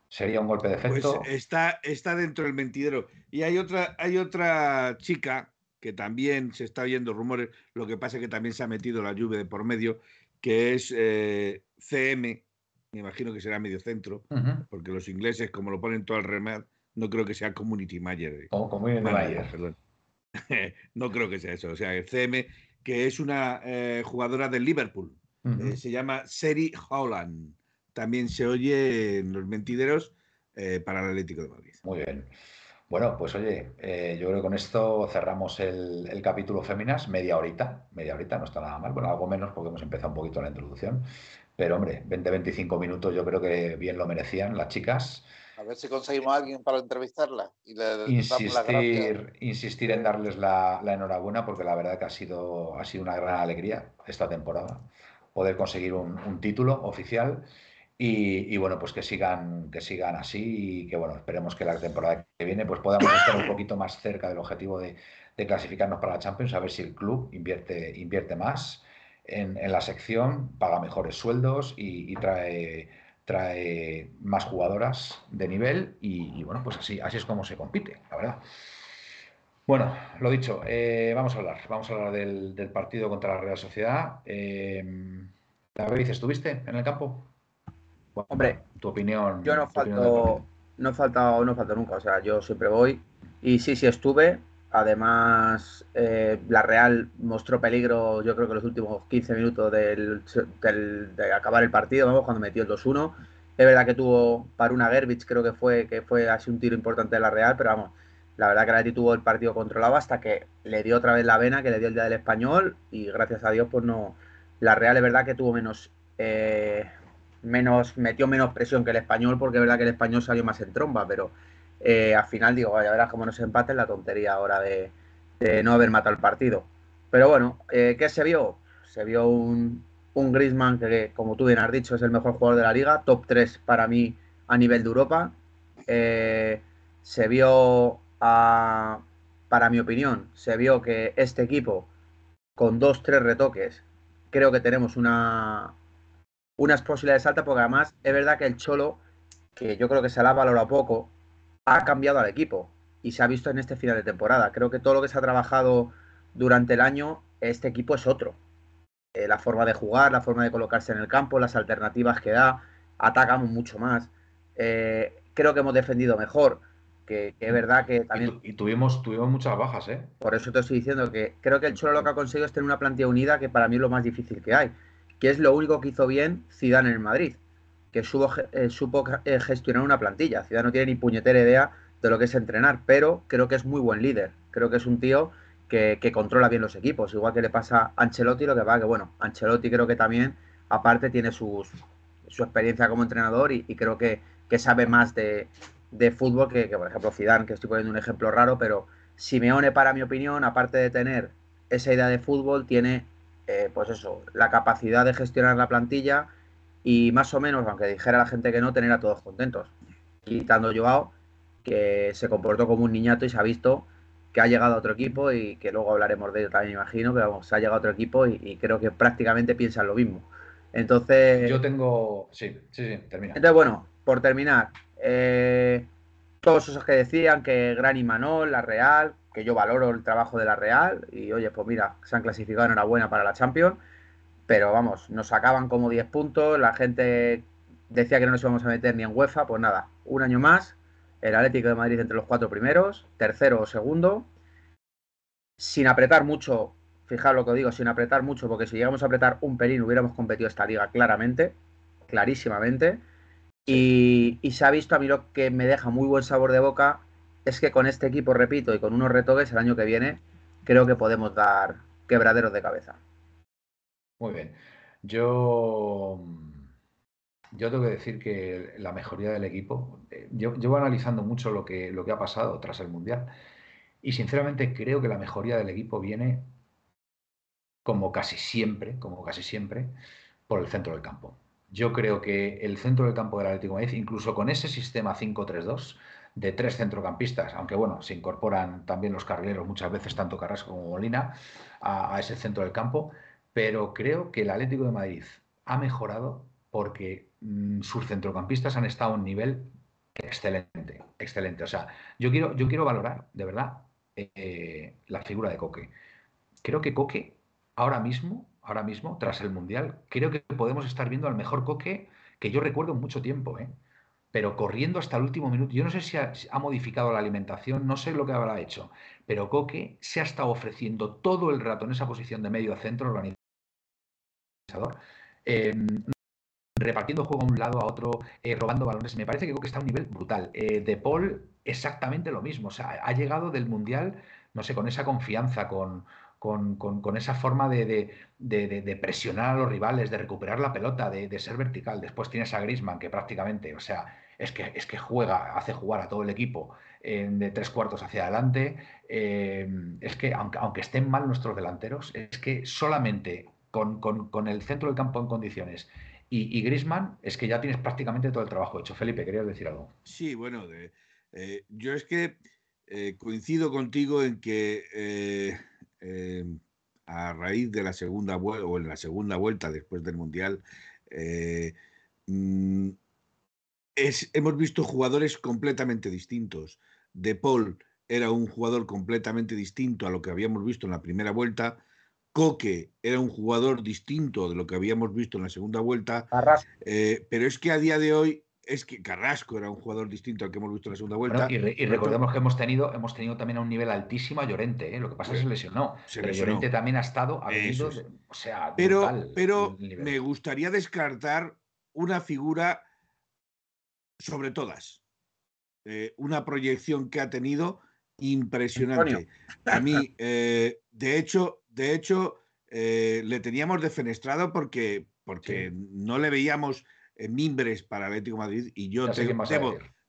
Sería un golpe de pues efecto. está, está dentro del mentidero. Y hay otra, hay otra chica que también se está viendo rumores, lo que pasa es que también se ha metido la lluvia de por medio, que es eh, CM, me imagino que será medio centro, porque los ingleses, como lo ponen todo al remar, no creo que sea community manager. O community manager. Perdón. no creo que sea eso. O sea, el CM, que es una eh, jugadora del Liverpool, eh, se llama Seri Holland. También se oye en los mentideros eh, para el Atlético de Madrid. Muy bien. Bueno, pues oye, yo creo que con esto cerramos el, el, capítulo Féminas, media horita, media horita, no está nada mal, bueno, algo menos porque hemos empezado un poquito la introducción, pero hombre, 20-25 minutos yo creo que bien lo merecían las chicas. A ver si conseguimos a alguien para entrevistarla y le insistir, insistir en darles la, enhorabuena porque la verdad que ha sido, ha sido una gran alegría esta temporada poder conseguir un, título oficial y, bueno, pues que sigan, que sigan así y que bueno, esperemos que la temporada que viene pues podamos estar un poquito más cerca del objetivo de, clasificarnos para la Champions, a ver si el club invierte, invierte más en, la sección, paga mejores sueldos y trae trae más jugadoras de nivel y, bueno, pues así, así es como se compite, la verdad. Bueno, lo dicho, eh, vamos a hablar, vamos a hablar del, partido contra la Real Sociedad. Eh, David, ¿estuviste en el campo? Hombre, tu opinión. Yo no falto, no falta, no falta nunca, o sea, yo siempre voy y sí, sí estuve. Además, eh, la Real mostró peligro, yo creo que los últimos 15 minutos del, de acabar el partido, vamos, cuando metió el 2-1. Es verdad que tuvo para una Gerbich, creo que fue, que fue así un tiro importante de la Real, pero vamos, la verdad que la tuvo el partido controlado hasta que le dio otra vez la vena, que le dio el día del español, y gracias a Dios, pues no. La Real es verdad que tuvo menos. Eh, menos metió menos presión que el español, porque es verdad que el español salió más en tromba, pero eh, al final digo, vaya, verás cómo nos empaten la tontería ahora de, no haber matado el partido. Pero bueno, eh, ¿qué se vio? Se vio un, un Griezmann que, como tú bien has dicho, es el mejor jugador de la liga, top 3 para mí a nivel de Europa. Eh, se vio, para mi opinión, se vio que este equipo, con dos, tres retoques, creo que tenemos una, unas posibilidades altas, porque además es verdad que el Cholo, que yo creo que se la ha valorado poco, ha cambiado al equipo y se ha visto en este final de temporada. Creo que todo lo que se ha trabajado durante el año, este equipo es otro. Eh, la forma de jugar, la forma de colocarse en el campo, las alternativas que da, atacamos mucho más. Eh, creo que hemos defendido mejor, que, es verdad que también... Y, tuvimos, tuvimos muchas bajas, ¿eh? Por eso te estoy diciendo que creo que el Cholo lo que ha conseguido es tener una plantilla unida, que para mí es lo más difícil que hay, que es lo único que hizo bien Zidane en el Madrid que eh, supo eh, gestionar una plantilla. Ciudad no tiene ni puñetera idea de lo que es entrenar, pero creo que es muy buen líder. Creo que es un tío que, controla bien los equipos, igual que le pasa a Ancelotti, lo que va que, bueno, Ancelotti creo que también, aparte, tiene su experiencia como entrenador y, creo que, sabe más de, fútbol que, por ejemplo, Zidane, que estoy poniendo un ejemplo raro, pero Simeone, para mi opinión, aparte de tener esa idea de fútbol, tiene, eh, pues eso, la capacidad de gestionar la plantilla, y más o menos, aunque dijera la gente que no, tener a todos contentos. Quitando Joao, que se comportó como un niñato y se ha visto que ha llegado a otro equipo y que luego hablaremos de ello también, imagino, que vamos, se ha llegado a otro equipo y, creo que prácticamente piensan lo mismo. Entonces. Yo tengo. Sí, sí, sí, termina. Entonces, bueno, por terminar, eh, todos esos que decían que Gran Imanol, la Real, que yo valoro el trabajo de la Real, y oye, pues mira, se han clasificado enhorabuena para la Champions pero vamos, nos sacaban como 10 puntos, la gente decía que no nos íbamos a meter ni en UEFA, pues nada, un año más, el Atlético de Madrid entre los cuatro primeros, tercero o segundo, sin apretar mucho, fijaos lo que digo, sin apretar mucho, porque si llegamos a apretar un pelín hubiéramos competido esta liga claramente, clarísimamente, y, y, se ha visto a mí lo que me deja muy buen sabor de boca, es que con este equipo, repito, y con unos retoques el año que viene, creo que podemos dar quebraderos de cabeza. Muy bien. Yo, yo tengo que decir que la mejoría del equipo, eh, yo llevo analizando mucho lo que, lo que ha pasado tras el Mundial y sinceramente creo que la mejoría del equipo viene como casi siempre, como casi siempre, por el centro del campo. Yo creo que el centro del campo del Atlético de Madrid, incluso con ese sistema 5-3-2, de tres centrocampistas, aunque bueno, se incorporan también los carrileros muchas veces, tanto Carrasco como Molina, a, ese centro del campo, pero creo que el Atlético de Madrid ha mejorado porque mm, sus centrocampistas han estado a un nivel excelente, excelente. O sea, yo quiero, yo quiero valorar, de verdad, eh, la figura de Coque. Creo que Coque, ahora mismo, ahora mismo, tras el Mundial, creo que podemos estar viendo al mejor Coque que yo recuerdo en mucho tiempo, ¿eh? Pero corriendo hasta el último minuto. Yo no sé si ha, modificado la alimentación, no sé lo que habrá hecho, pero Coque se ha estado ofreciendo todo el rato en esa posición de medio centro organizador, em, repartiendo juego a un lado a otro, eh, robando balones. Me parece que Coque está a un nivel brutal. Eh, de Paul, exactamente lo mismo. O sea, ha llegado del Mundial, no sé, con esa confianza, con, con, esa forma de, presionar a los rivales, de recuperar la pelota, de, ser vertical. Después tienes a Grisman, que prácticamente, o sea, es que, es que juega, hace jugar a todo el equipo de tres cuartos hacia adelante. Eh, es que, aunque, aunque, estén mal nuestros delanteros, es que solamente con, el centro del campo en condiciones y, y, Grisman, es que ya tienes prácticamente todo el trabajo hecho. Felipe, ¿querías decir algo? Sí, bueno, eh, yo es que eh, coincido contigo en que a raíz de la segunda vuelta o en la segunda vuelta después del Mundial, eh, hemos visto jugadores completamente distintos. De Paul era un jugador completamente distinto a lo que habíamos visto en la primera vuelta. Coque era un jugador distinto de lo que habíamos visto en la segunda vuelta. Eh, pero es que a día de hoy es que Carrasco era un jugador distinto al que hemos visto en la segunda vuelta. y, recordemos que hemos tenido, hemos tenido también a un nivel altísimo a Llorente, ¿eh? lo que pasa es que se lesionó. pero Llorente también ha estado, ha o sea, pero, pero me gustaría descartar una figura sobre todas. Eh, una proyección que ha tenido impresionante. A mí, eh, de hecho, de hecho, le teníamos defenestrado porque, porque no le veíamos mimbres para Atlético Madrid y yo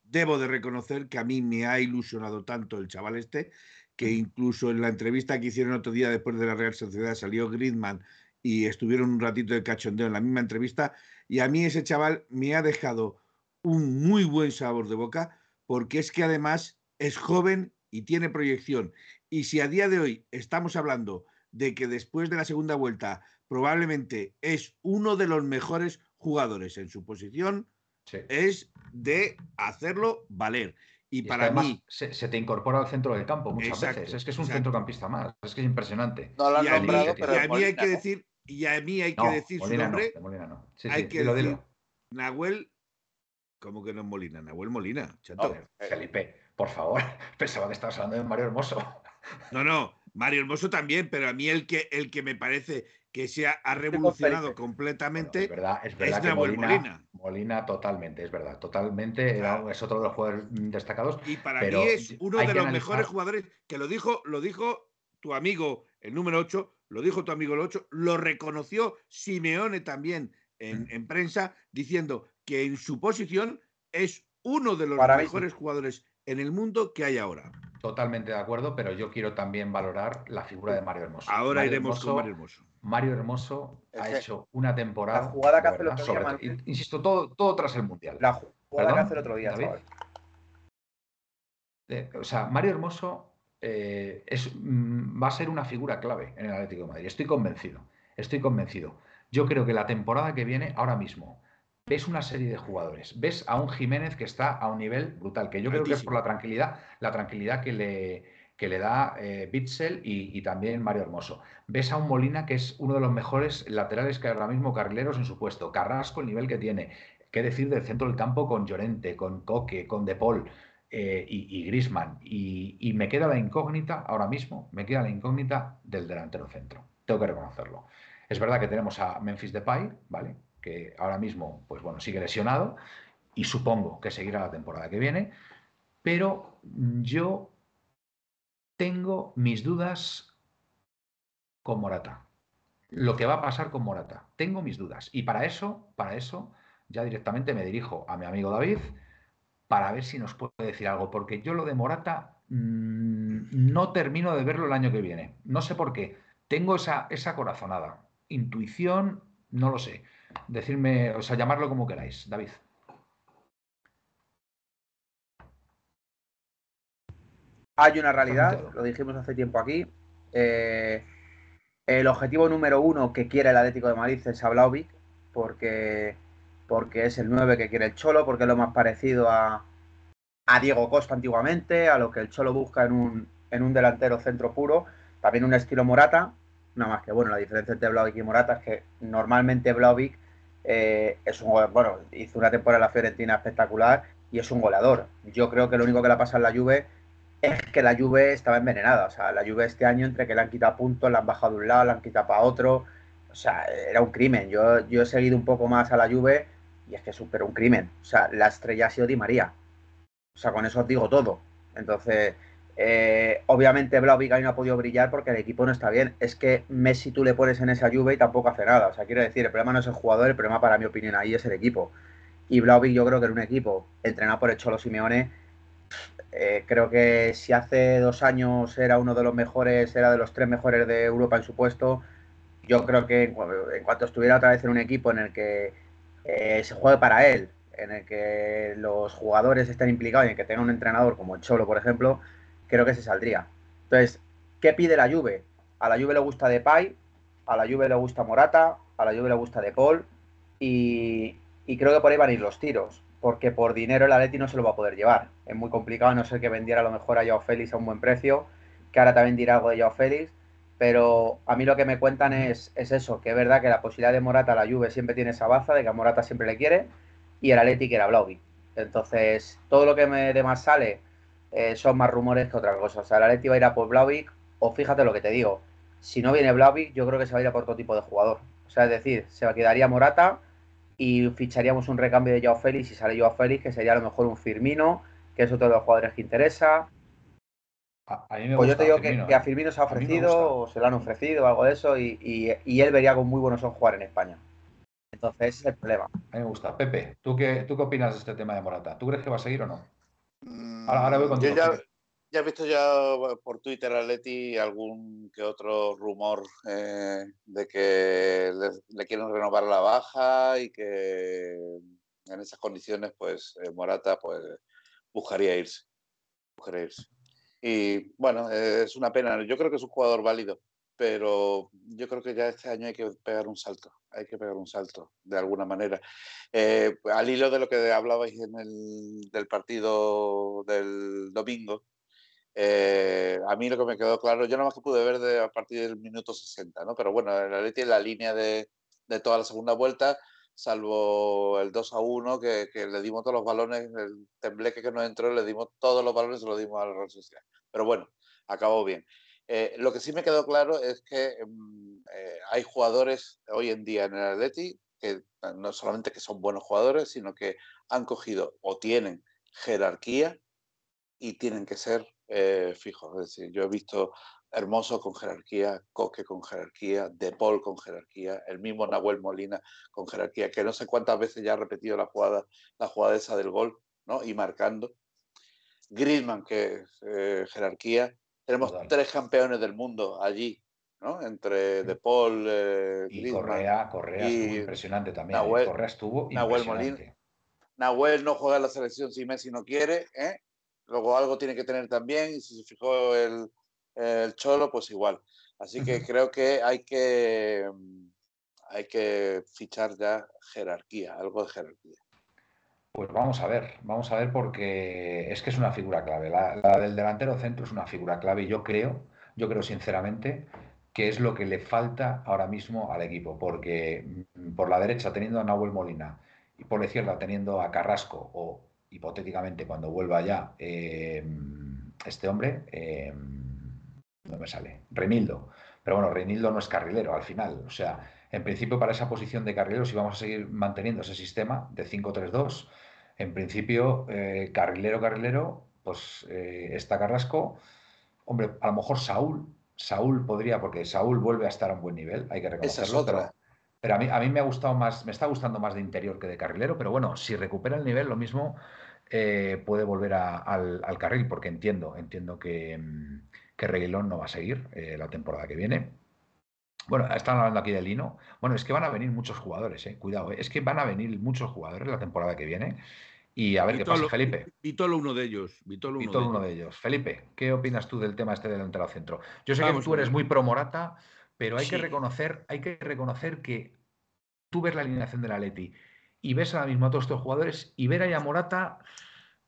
debo, de reconocer que a mí me ha ilusionado tanto el chaval este que incluso en la entrevista que hicieron otro día después de la Real Sociedad salió Griezmann y estuvieron un ratito de cachondeo en la misma entrevista y a mí ese chaval me ha dejado un muy buen sabor de boca porque es que además es joven y tiene proyección y si a día de hoy estamos hablando de que después de la segunda vuelta probablemente es uno de los mejores jugadores en su posición, es de hacerlo valer. Y, para mí. Se, te incorpora al centro del campo muchas veces. Es que es un centrocampista más. Es que es impresionante. y, a mí, hay que decir, y a mí hay que decir su nombre. hay que decir, Nahuel. ¿Cómo que no es Molina? Nahuel Molina. Felipe, por favor. Pensaba que estabas hablando de Mario Hermoso. No, no. Mario Hermoso también, pero a mí el que, el que me parece que se ha, revolucionado completamente es verdad, es verdad que Molina, Molina, totalmente, es verdad, totalmente, es otro de los jugadores destacados. Y para mí es uno de los mejores jugadores, que lo dijo, lo dijo tu amigo, el número 8, lo dijo tu amigo el 8, lo reconoció Simeone también en, mm. en prensa, diciendo que en su posición es uno de los mejores jugadores en el mundo que hay ahora. Totalmente de acuerdo, pero yo quiero también valorar la figura de Mario Hermoso. Ahora iremos con Mario Hermoso. Mario Hermoso ha hecho una temporada. La jugada que hace el otro día. insisto, todo, todo tras el Mundial. La jugada que hace el otro día, eh, o sea, Mario Hermoso eh, es, mm, va a ser una figura clave en el Atlético de Madrid. Estoy convencido. Estoy convencido. Yo creo que la temporada que viene, ahora mismo, ves una serie de jugadores, ves a un Jiménez que está a un nivel brutal, que yo creo que es por la tranquilidad, la tranquilidad que le, que le da eh, Bitzel y, también Mario Hermoso. Ves a un Molina que es uno de los mejores laterales que ahora mismo carrileros en su puesto. Carrasco, el nivel que tiene. ¿Qué decir del centro del campo con Llorente, con Coque, con De Paul eh, y, y, Grisman? Y, y, me queda la incógnita, ahora mismo, me queda la incógnita del delantero centro. Tengo que reconocerlo. Es verdad que tenemos a Memphis Depay, ¿vale? Que ahora mismo, pues bueno, sigue lesionado y supongo que seguirá la temporada que viene, pero yo tengo mis dudas con Morata. Lo que va a pasar con Morata. Tengo mis dudas. Y para eso, para eso, ya directamente me dirijo a mi amigo David para ver si nos puede decir algo, porque yo lo de Morata mm, no termino de verlo el año que viene. No sé por qué. Tengo esa, esa corazonada. Intuición, no lo sé. Decirme, o sea, llamarlo como queráis, David. Hay una realidad, lo dijimos hace tiempo aquí. Eh, el objetivo número uno que quiere el Atlético de Madrid es a Blaovic, porque, porque es el 9 que quiere el Cholo, porque es lo más parecido a, a Diego Costa antiguamente, a lo que el Cholo busca en un, en un delantero centro puro. También un estilo Morata, nada más que bueno, la diferencia entre Blaovic y Morata es que normalmente Blaovic eh, es un bueno, hizo una temporada en la Fiorentina espectacular y es un goleador. Yo creo que lo único que le ha pasado en la Juve es que la Juve estaba envenenada. O sea, la Juve este año, entre que le han quitado puntos, la han bajado de un lado, la han quitado para otro. O sea, era un crimen. Yo, yo he seguido un poco más a la Juve y es que es un crimen. O sea, la estrella ha sido Di María. O sea, con eso os digo todo. Entonces, eh, obviamente Blauvik no ha podido brillar porque el equipo no está bien. Es que Messi tú le pones en esa Juve y tampoco hace nada. O sea, quiero decir, el problema no es el jugador, el problema para mi opinión ahí es el equipo. Y Blauvik yo creo que era un equipo entrenado por el Cholo Simeone eh, creo que si hace dos años era uno de los mejores, era de los tres mejores de Europa en su puesto, yo creo que en, cuanto estuviera otra vez en un equipo en el que eh, se juegue para él, en el que los jugadores estén implicados y en que tenga un entrenador como el Cholo, por ejemplo, creo que se saldría. Entonces, ¿qué pide la Juve? A la Juve le gusta Depay, a la Juve le gusta Morata, a la Juve le gusta De Paul y, creo que por ahí van a ir los tiros porque por dinero el Atleti no se lo va a poder llevar. Es muy complicado, no ser que vendiera a lo mejor a Joao Félix a un buen precio, que ahora también dirá algo de Joao Félix, pero a mí lo que me cuentan es, eso, que es verdad que la posibilidad de Morata a la Juve siempre tiene esa baza, de que a Morata siempre le quiere, y el Atleti quiere a Blauvi. Entonces, todo lo que me de más sale eh, son más rumores que otra cosa. O sea, el Atleti va a ir a por Blauvik, o fíjate lo que te digo, si no viene Blauvik, yo creo que se va a ir a por otro tipo de jugador. O sea, es decir, se quedaría Morata y ficharíamos un recambio de Joao Félix y sale Joao Félix, que sería a lo mejor un Firmino, que es otro de los jugadores que interesa. pues yo te digo que, a Firmino se ha ofrecido, o se lo han ofrecido, o algo de eso, y, él vería con muy buenos ojos jugar en España. Entonces, ese es el problema. A mí me gusta. Pepe, ¿tú qué, ¿tú qué opinas de este tema de Morata? ¿Tú crees que va a seguir o no? Ahora, voy contigo. Ya he visto ya por Twitter a Leti algún que otro rumor eh, de que le, quieren renovar la baja y que en esas condiciones pues eh, Morata pues buscaría irse, buscaría irse. Y bueno, es una pena. Yo creo que es un jugador válido, pero yo creo que ya este año hay que pegar un salto, hay que pegar un salto de alguna manera. Eh, al hilo de lo que hablabais en el del partido del domingo, eh, a mí lo que me quedó claro, yo nada más que pude ver de, a partir del minuto 60, ¿no? Pero bueno, el Atleti en la línea de, de, toda la segunda vuelta, salvo el 2 a 1, que, que, le dimos todos los balones, el tembleque que nos entró, le dimos todos los balones, se los dimos a la Real Sociedad. Pero bueno, acabó bien. Eh, lo que sí me quedó claro es que mm, eh, hay jugadores hoy en día en el Atleti que no solamente que son buenos jugadores, sino que han cogido o tienen jerarquía y tienen que ser eh, fijo. Es decir, yo he visto Hermoso con jerarquía, Coque con jerarquía, De Paul con jerarquía, el mismo Nahuel Molina con jerarquía, que no sé cuántas veces ya ha repetido la jugada, la jugada esa del gol, ¿no? Y marcando. Griezmann, que eh, jerarquía. Tenemos tres campeones del mundo allí, ¿no? Entre De Paul, eh, y Correa, Correa estuvo impresionante también. Nahuel, Correa estuvo Nahuel Molina. Nahuel no juega en la selección si Messi no quiere, ¿eh? Luego algo tiene que tener también, y si se fijó el, Cholo, pues igual. Así que creo que hay que mm, hay que fichar ya jerarquía, algo de jerarquía. Pues vamos a ver, vamos a ver porque es que es una figura clave. La, del delantero centro es una figura clave y yo creo, yo creo sinceramente que es lo que le falta ahora mismo al equipo, porque mm, por la derecha teniendo a Nahuel Molina y por la izquierda teniendo a Carrasco o hipotéticamente cuando vuelva ya em, este hombre, em, no me sale, Reinildo. Pero bueno, Reinildo no es carrilero al final. O sea, en principio para esa posición de carrilero, si vamos a seguir manteniendo ese sistema de 5-3-2, en principio, eh, carrilero, carrilero, pues eh, está Carrasco. Hombre, a lo mejor Saúl, Saúl podría, porque Saúl vuelve a estar a un buen nivel, hay que reconocerlo. otra. Pero a mí, a mí me ha gustado más, me está gustando más de interior que de carrilero, pero bueno, si recupera el nivel, lo mismo eh, puede volver al, carril, porque entiendo, entiendo que, mm, que Reguilón no va a seguir eh, la temporada que viene. Bueno, están hablando aquí de Lino. Bueno, es que van a venir muchos jugadores, eh, cuidado, es que van a venir muchos jugadores la temporada que viene. Y a ver qué pasa, Felipe. Vitolo uno de ellos. Vitolo uno, uno de, ellos. Felipe, ¿qué opinas tú del tema este del delantero centro? Yo sé que tú eres muy pro Morata, pero hay que reconocer, hay que reconocer que tú ves la alineación de la Leti y ves ahora mismo a todos estos jugadores y ver ahí a Morata,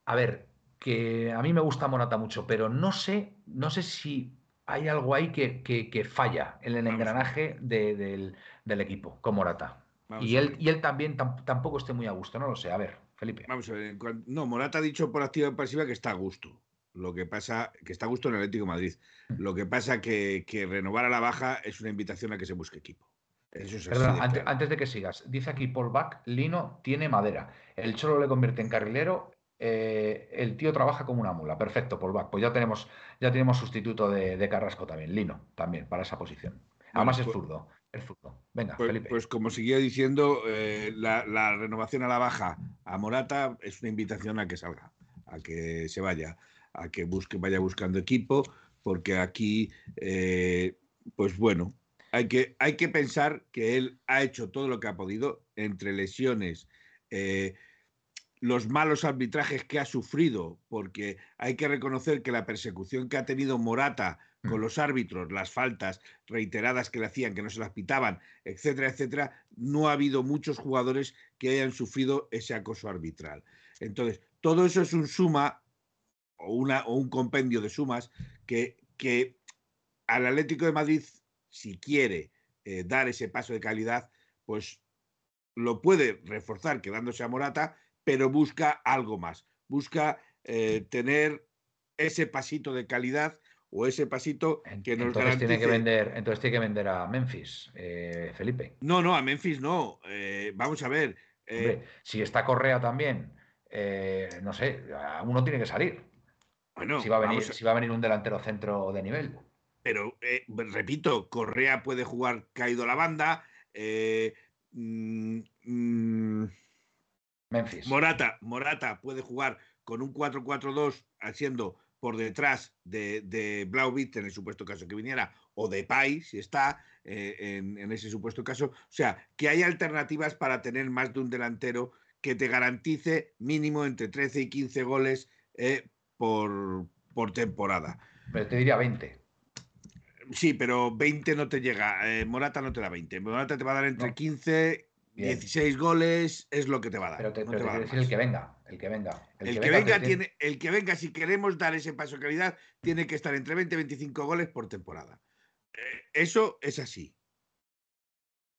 a ver, que a mí me gusta Morata mucho, pero no sé, no sé si hay algo ahí que, falla en el engranaje del, equipo con Morata. y él, y él también tampoco esté muy a gusto, no lo sé. A ver, Felipe. Vamos a ver. No, Morata ha dicho por activa y pasiva que está a gusto. Lo que pasa, que está a gusto en el Atlético de Madrid. Mm. Lo que pasa que, que renovar a la baja es una invitación a que se busque equipo. Eso antes, de que sigas, dice aquí Paul Bach, Lino tiene madera. El Cholo le convierte en carrilero. Eh, el tío trabaja como una mula. Perfecto, Paul Bach. Pues ya tenemos, ya tenemos sustituto de, Carrasco también, Lino, también, para esa posición. Además es pues zurdo. Es zurdo. Venga, pues, Felipe. Pues como seguía diciendo, eh, la, renovación a la baja a Morata es una invitación a que salga, a que se vaya, a que busque, vaya buscando equipo, porque aquí, eh, pues bueno, hay que, hay que pensar que él ha hecho todo lo que ha podido entre lesiones, eh, los malos arbitrajes que ha sufrido, porque hay que reconocer que la persecución que ha tenido Morata con mm. los árbitros, las faltas reiteradas que le hacían, que no se las pitaban, etcétera, etcétera, no ha habido muchos jugadores que hayan sufrido ese acoso arbitral. Entonces, todo eso es un suma o, una, o un compendio de sumas que, que al Atlético de Madrid si quiere eh, dar ese paso de calidad, pues lo puede reforzar quedándose a Morata, pero busca algo más. Busca eh, tener ese pasito de calidad o ese pasito que nos entonces tiene que vender entonces tiene que vender a Memphis eh, Felipe no no a Memphis no vamos a ver si está Correa también no sé uno tiene que salir bueno si va a venir si va a venir un delantero centro de nivel pero eh, repito, Correa puede jugar caído la banda. Eh, mm, mm, Memphis. Morata, Morata puede jugar con un 4-4-2 haciendo por detrás de, de en el supuesto caso que viniera, o de Pai, si está eh, en, ese supuesto caso. O sea, que hay alternativas para tener más de un delantero que te garantice mínimo entre 13 y 15 goles por, por temporada. Pero te diría 20. Sí, pero 20 no te llega. Eh, Morata no te da 20. Morata te va a dar entre 15, 16 goles, es lo que te va a dar. Pero te, no a decir el que venga. El que venga. El, que, venga, tiene, el que venga, si queremos dar ese paso de calidad, tiene que estar entre 20 y 25 goles por temporada. Eh, eso es así.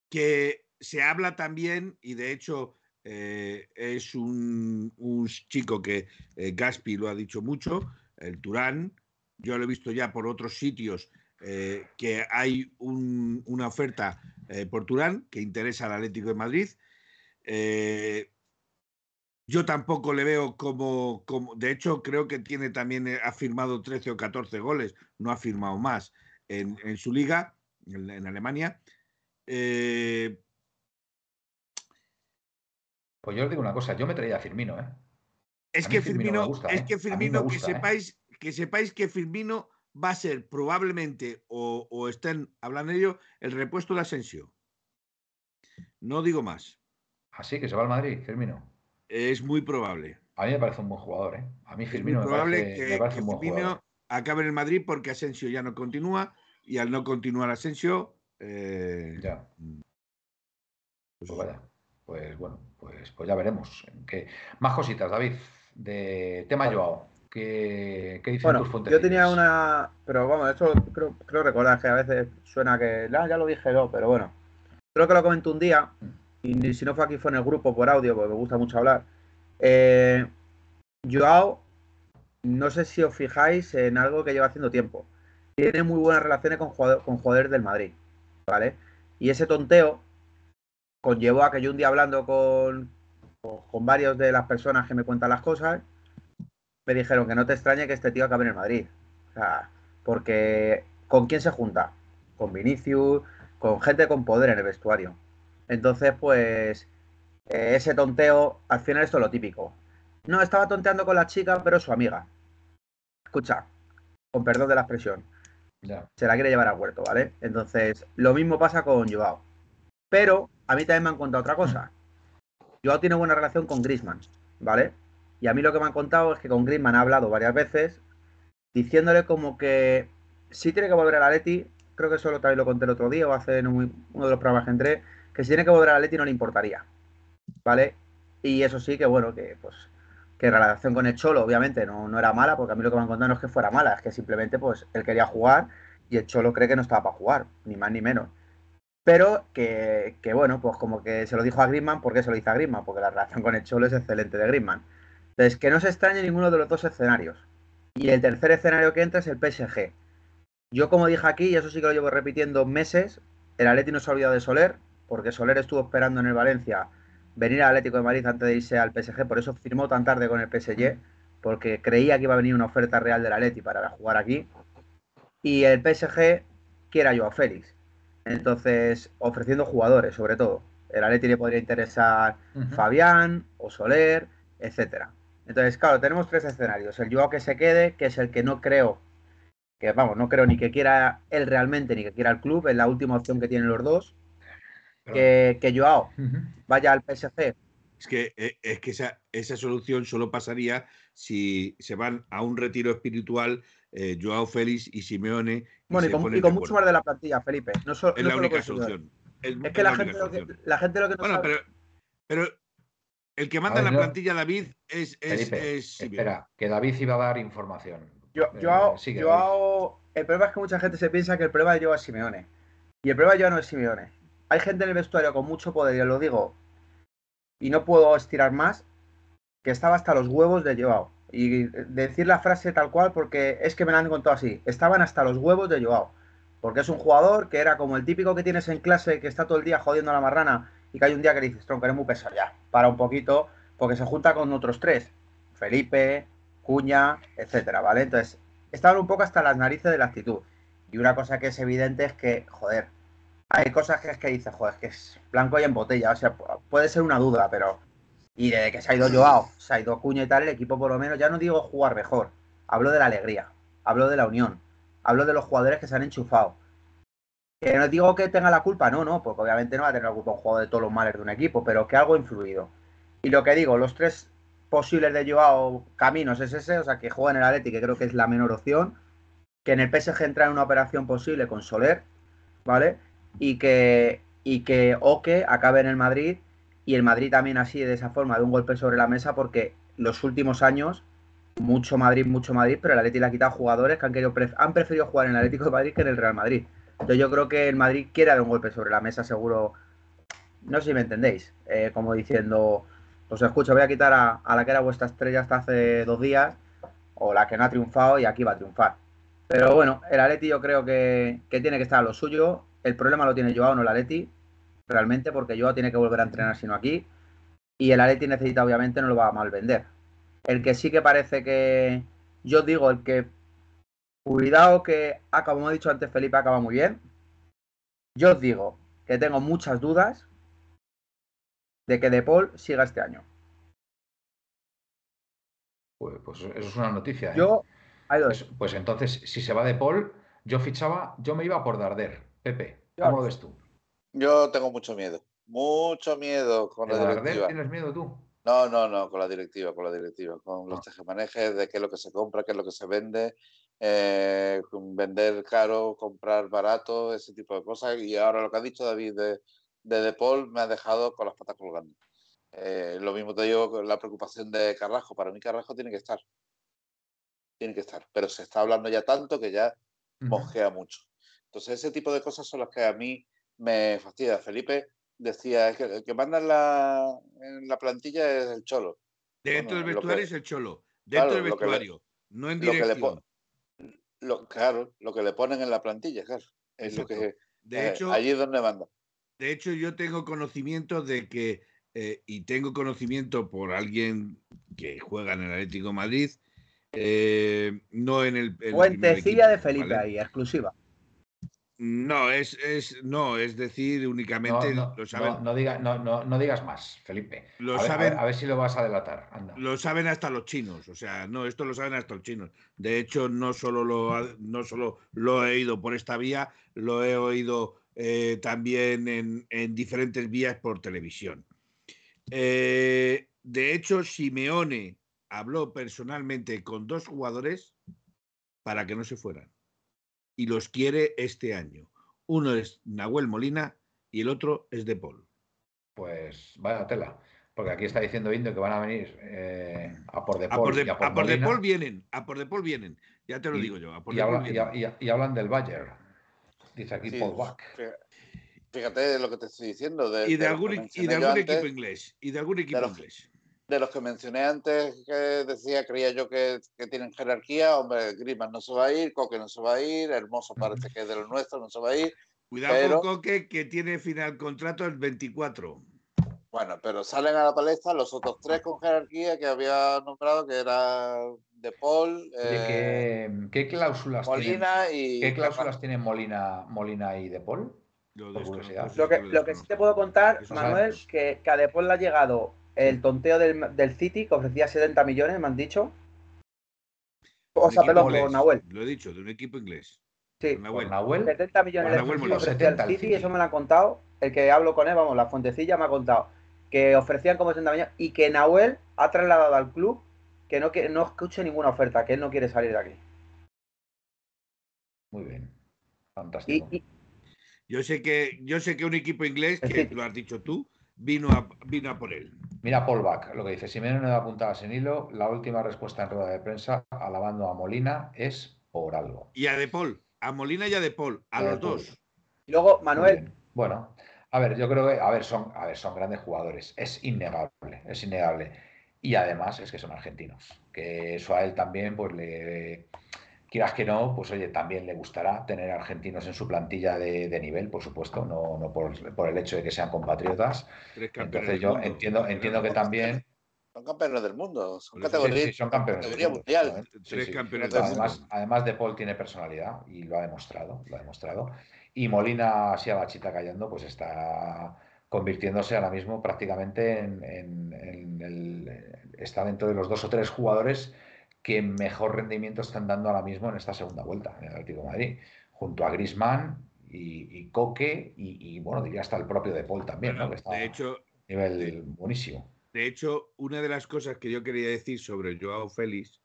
Que se habla también, y de hecho eh, es un, un, chico que Gaspi lo ha dicho mucho, el Turán. Yo lo he visto ya por otros sitios eh, que hay una oferta eh, por Turán que interesa al Atlético de Madrid. Eh, yo tampoco le veo como, como, de hecho creo que tiene también, ha firmado 13 o 14 goles, no ha firmado más en, su liga, en, Alemania. pues yo os digo una cosa, yo me traía a Firmino, Es que Firmino, es que Firmino, que sepáis, que sepáis que Firmino va a ser probablemente, o, estén hablando de ello, el repuesto de Asensio. No digo más. Así que se va al Madrid, Firmino. Es muy probable. A mí me parece un buen jugador, ¿eh? A mí Firmino me parece, que, un buen Firmino acabe en el Madrid porque Asensio ya no continúa y al no continuar Asensio. Eh, ya. Pues vaya. Pues bueno, pues, pues ya veremos. Más cositas, David. De tema Joao. ¿Qué, qué dicen tus fuentes? Yo tenía una. Pero vamos, esto creo, creo recordar que a veces suena que. Ah, ya lo dije yo, pero bueno. Creo que lo comenté un día. Y si no fue aquí, fue en el grupo por audio, porque me gusta mucho hablar. Eh, Joao, no sé si os fijáis en algo que lleva haciendo tiempo. Tiene muy buenas relaciones con, con jugadores del Madrid. ¿Vale? Y ese tonteo conllevó a que yo un día hablando con, con varios de las personas que me cuentan las cosas me dijeron que no te extrañe que este tío acabe en el Madrid. O sea, porque ¿con quién se junta? Con Vinicius, con gente con poder en el vestuario. Entonces, pues, eh, ese tonteo, al final esto es lo típico. No, estaba tonteando con la chica, pero su amiga. Escucha, con perdón de la expresión. Se la quiere llevar al huerto, ¿vale? Entonces, lo mismo pasa con Joao. Pero a mí también me han contado otra cosa. Joao tiene buena relación con Grisman, ¿vale? Y a mí lo que me han contado es que con Griezmann ha hablado varias veces, diciéndole como que si tiene que volver al Atleti, creo que eso también lo conté el otro día o hace uno de los programas que entré, que si tiene que volver al Atleti no le importaría, ¿vale? Y eso sí que bueno, que pues que la relación con el Cholo obviamente no, no era mala, porque a mí lo que me han contado no es que fuera mala, es que simplemente pues él quería jugar y el Cholo cree que no estaba para jugar, ni más ni menos. Pero que, que, bueno, pues como que se lo dijo a Griezmann, ¿por qué se lo dice a Griezmann? Porque la relación con el Cholo es excelente de Griezmann. Entonces, que no se extrañe ninguno de los dos escenarios. Y el tercer escenario que entra es el PSG. Yo, como dije aquí, y eso sí que lo llevo repitiendo meses, el Atleti no se ha olvidado de Soler, porque Soler estuvo esperando en el Valencia venir al Atlético de Madrid antes de irse al PSG, por eso firmó tan tarde con el PSG, porque creía que iba a venir una oferta real del Atleti para jugar aquí. Y el PSG quiere a Joao Félix. Entonces, ofreciendo jugadores, sobre todo. El Atleti le podría interesar Fabián o Soler, etcétera. Entonces, claro, tenemos tres escenarios. El Joao que se quede, que es el que no creo, que vamos, no creo ni que quiera él realmente ni que quiera el club, es la última opción que tienen los dos que, que Joao vaya al PSG. Es que, eh, es que esa, esa solución solo pasaría si se van a un retiro espiritual eh, Joao Félix y Simeone. bueno, y con, mucho más de la plantilla, Felipe. No es la única solución. Es, que, la gente, lo que, la gente, lo que, no bueno, pero, pero el que manda la plantilla, David, es, es, Espera, que David iba a dar información. Yo, eh, Joao, Joao, el problema es que mucha gente se piensa que el problema de Joao es Simeone. Y el problema de Joao no es Simeone hay gente en el vestuario con mucho poder, y lo digo, y no puedo estirar más, que estaba hasta los huevos de Joao. Y decir la frase tal cual porque es que me la han contado así. Estaban hasta los huevos de Joao. Porque es un jugador que era como el típico que tienes en clase que está todo el día jodiendo a la marrana y que hay un día que le dices, tronco, eres muy pesado ya, para un poquito, porque se junta con otros tres. Felipe, Cuña, etcétera, ¿vale? Entonces, estaban un poco hasta las narices de la actitud. Y una cosa que es evidente es que, joder, hay cosas que es que dices, joder, que es blanco y en botella. O sea, puede ser una duda, pero. Y desde que se ha ido Joao, se ha ido Cuña y tal, el equipo por lo menos, ya no digo jugar mejor. Hablo de la alegría, hablo de la unión, hablo de los jugadores que se han enchufado. Que no digo que tenga la culpa, no, no, porque obviamente no va a tener la culpa un jugador de todos los males de un equipo, pero que algo ha influido. Y lo que digo, los tres posibles de Joao caminos es ese, o sea, que juega en el Atleti, que creo que es la menor opción, que en el PSG entra en una operación posible con Soler, ¿vale? y que, y que Oque acabe en el Madrid y el Madrid también así de esa forma, de un golpe sobre la mesa, porque los últimos años, mucho Madrid, mucho Madrid, pero el Atlético le ha quitado jugadores que han, querido, han preferido jugar en el Atlético de Madrid que en el Real Madrid. Entonces yo creo que el Madrid quiere dar un golpe sobre la mesa, seguro. No sé si me entendéis, eh, como diciendo, os escucho, voy a quitar a, la que era vuestra estrella hasta hace dos días, o la que no ha triunfado y aquí va a triunfar. Pero bueno, el Atleti yo creo que, que tiene que estar a lo suyo. El problema lo tiene Joao, no el Atleti, realmente, porque Joao tiene que volver a entrenar sino aquí. Y el Atleti necesita, obviamente, no lo va a mal vender. El que sí que parece que. Yo digo, el que. Cuidado que, como he dicho antes, Felipe acaba muy bien. Yo os digo que tengo muchas dudas de que De Paul siga este año. Pues, pues eso es una noticia. ¿eh? Yo, pues, pues, entonces, si se va De Paul, yo fichaba, yo me iba por Darder. Pepe, ¿cómo lo ves tú? Yo tengo mucho miedo, mucho miedo con la directiva. ¿Tienes miedo tú? No, no, no, con la directiva, con la directiva, con los ah. tejemanejes de qué es lo que se compra, qué es lo que se vende, eh, vender caro, comprar barato, ese tipo de cosas. Y ahora lo que ha dicho David de, de, Paul me ha dejado con las patas colgando. Eh, lo mismo te digo con la preocupación de Carrasco. Para mí Carrasco tiene que estar. Tiene que estar. Pero se está hablando ya tanto que ya mojea mucho. Entonces, ese tipo de cosas son las que a mí me fastidia. Felipe decía, que el que manda en la, en la plantilla es el cholo. Dentro del vestuario es el cholo. Dentro del vestuario, no en dirección. Lo claro, lo que le ponen en la plantilla, claro. Es lo que, de eh, hecho, allí es donde manda. De hecho, yo tengo conocimiento de que, eh, y tengo conocimiento por alguien que juega en el Atlético Madrid, eh, no en el. Fuentecilla de Felipe ahí, exclusiva. No, es, es, no, es decir, únicamente no, lo saben. No, diga, no, digas más, Felipe. Lo a, saben, ver, a, ver, si lo vas a delatar. Lo saben hasta los chinos, o sea, no, esto lo saben hasta los chinos. De hecho, no solo lo, no solo lo he oído por esta vía, lo he oído eh, también en, en, diferentes vías por televisión. Eh, de hecho, Simeone habló personalmente con dos jugadores para que no se fueran. Y los quiere este año. Uno es Nahuel Molina y el otro es De Paul. Pues vaya tela. Porque aquí está diciendo Indo que van a venir eh, a por De Paul. A por, de, Paul vienen, a por De Paul vienen. Ya te lo digo yo. y, hablan del Bayern. Dice aquí Paul Bach. Fíjate lo que te estoy diciendo. De, y de, algún, equipo inglés. Y de algún equipo inglés de los que mencioné antes, que decía, creía yo que, tienen jerarquía, hombre, Griezmann no se va a ir, Coque no se va a ir, Hermoso parece que es de los nuestros, no se va a ir. Cuidado con Coque, que tiene final contrato el 24. Bueno, pero salen a la palestra los otros tres con jerarquía que había nombrado, que era De Paul. Eh, qué, cláusulas Molina tienen, y. ¿Qué cláusulas tienen Molina, Molina y De Paul? Lo, que, lo que sí te puedo contar, Manuel, que, que a De Paul le ha llegado el tonteo del, del City que ofrecía 70 millones, me han dicho. O sea, perdón, por Nahuel. Lo he dicho, de un equipo inglés. Sí, Nahuel. 70 millones de ofrecía el City, eso me lo han contado. El que hablo con él, vamos, la fuentecilla me ha contado que ofrecían como 70 millones y que Nahuel ha trasladado al club que no, que no escuche ninguna oferta, que él no quiere salir de aquí. Muy bien. Fantástico. yo sé que yo sé que un equipo inglés, que lo has dicho tú, vino a, vino a por él. Mira Paul Bach, lo que dice, si me no apuntaba sin hilo, la última respuesta en rueda de prensa alabando a Molina es por algo. Y a De Paul, a Molina y a De Paul, a, los dos. Y luego, Manuel. Bueno, a ver, yo creo que, a ver, son, a ver, son grandes jugadores, es innegable, es innegable. Y además es que son argentinos, que eso a él también, pues le quieras que no, pues oye, también le gustará tener argentinos en su plantilla de, nivel, por supuesto, no, no por, el hecho de que sean compatriotas. Entonces yo entiendo, entiendo que también... Son campeones del mundo, son categoría, son campeones mundial. además, además de Paul tiene personalidad y lo ha demostrado, lo ha demostrado. Y Molina, así a la chita callando, pues está convirtiéndose ahora mismo prácticamente en, en el, está dentro de los dos o tres jugadores que mejor rendimiento están dando ahora mismo en esta segunda vuelta en el Atlético de Madrid, junto a Grisman y, Coque y, bueno, diría hasta el propio De Paul también, ¿no? de hecho, nivel buenísimo. De hecho, una de las cosas que yo quería decir sobre Joao Félix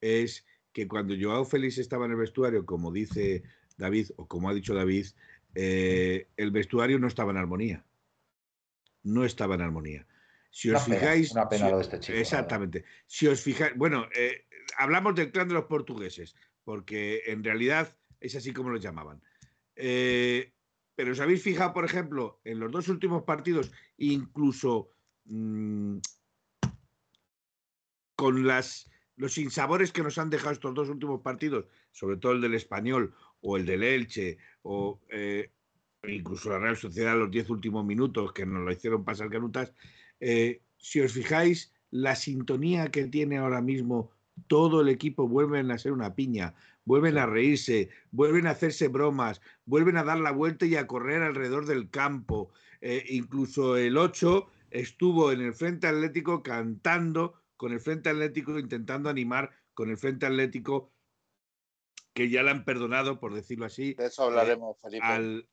es que cuando Joao Félix estaba en el vestuario, como dice David, o como ha dicho David, eh, el vestuario no estaba en armonía. No estaba en armonía. Si os fijáis. una pena lo de este chico. Exactamente. Si os fijáis. Bueno, eh, hablamos del clan de los portugueses, porque en realidad es así como los llamaban. Eh, pero os habéis fijado, por ejemplo, en los dos últimos partidos, incluso mm, con las, los sinsabores que nos han dejado estos dos últimos partidos, sobre todo el del español o el del Elche, o eh, incluso la Real Sociedad los diez últimos minutos que nos lo hicieron pasar canutas, eh, si os fijáis, la sintonía que tiene ahora mismo todo el equipo vuelven a ser una piña, vuelven a reírse, vuelven a hacerse bromas, vuelven a dar la vuelta y a correr alrededor del campo. Eh, incluso el 8 estuvo en el Frente Atlético cantando con el Frente Atlético, intentando animar con el Frente Atlético, que ya le han perdonado, por decirlo así. De eso hablaremos, eh, Felipe. Al,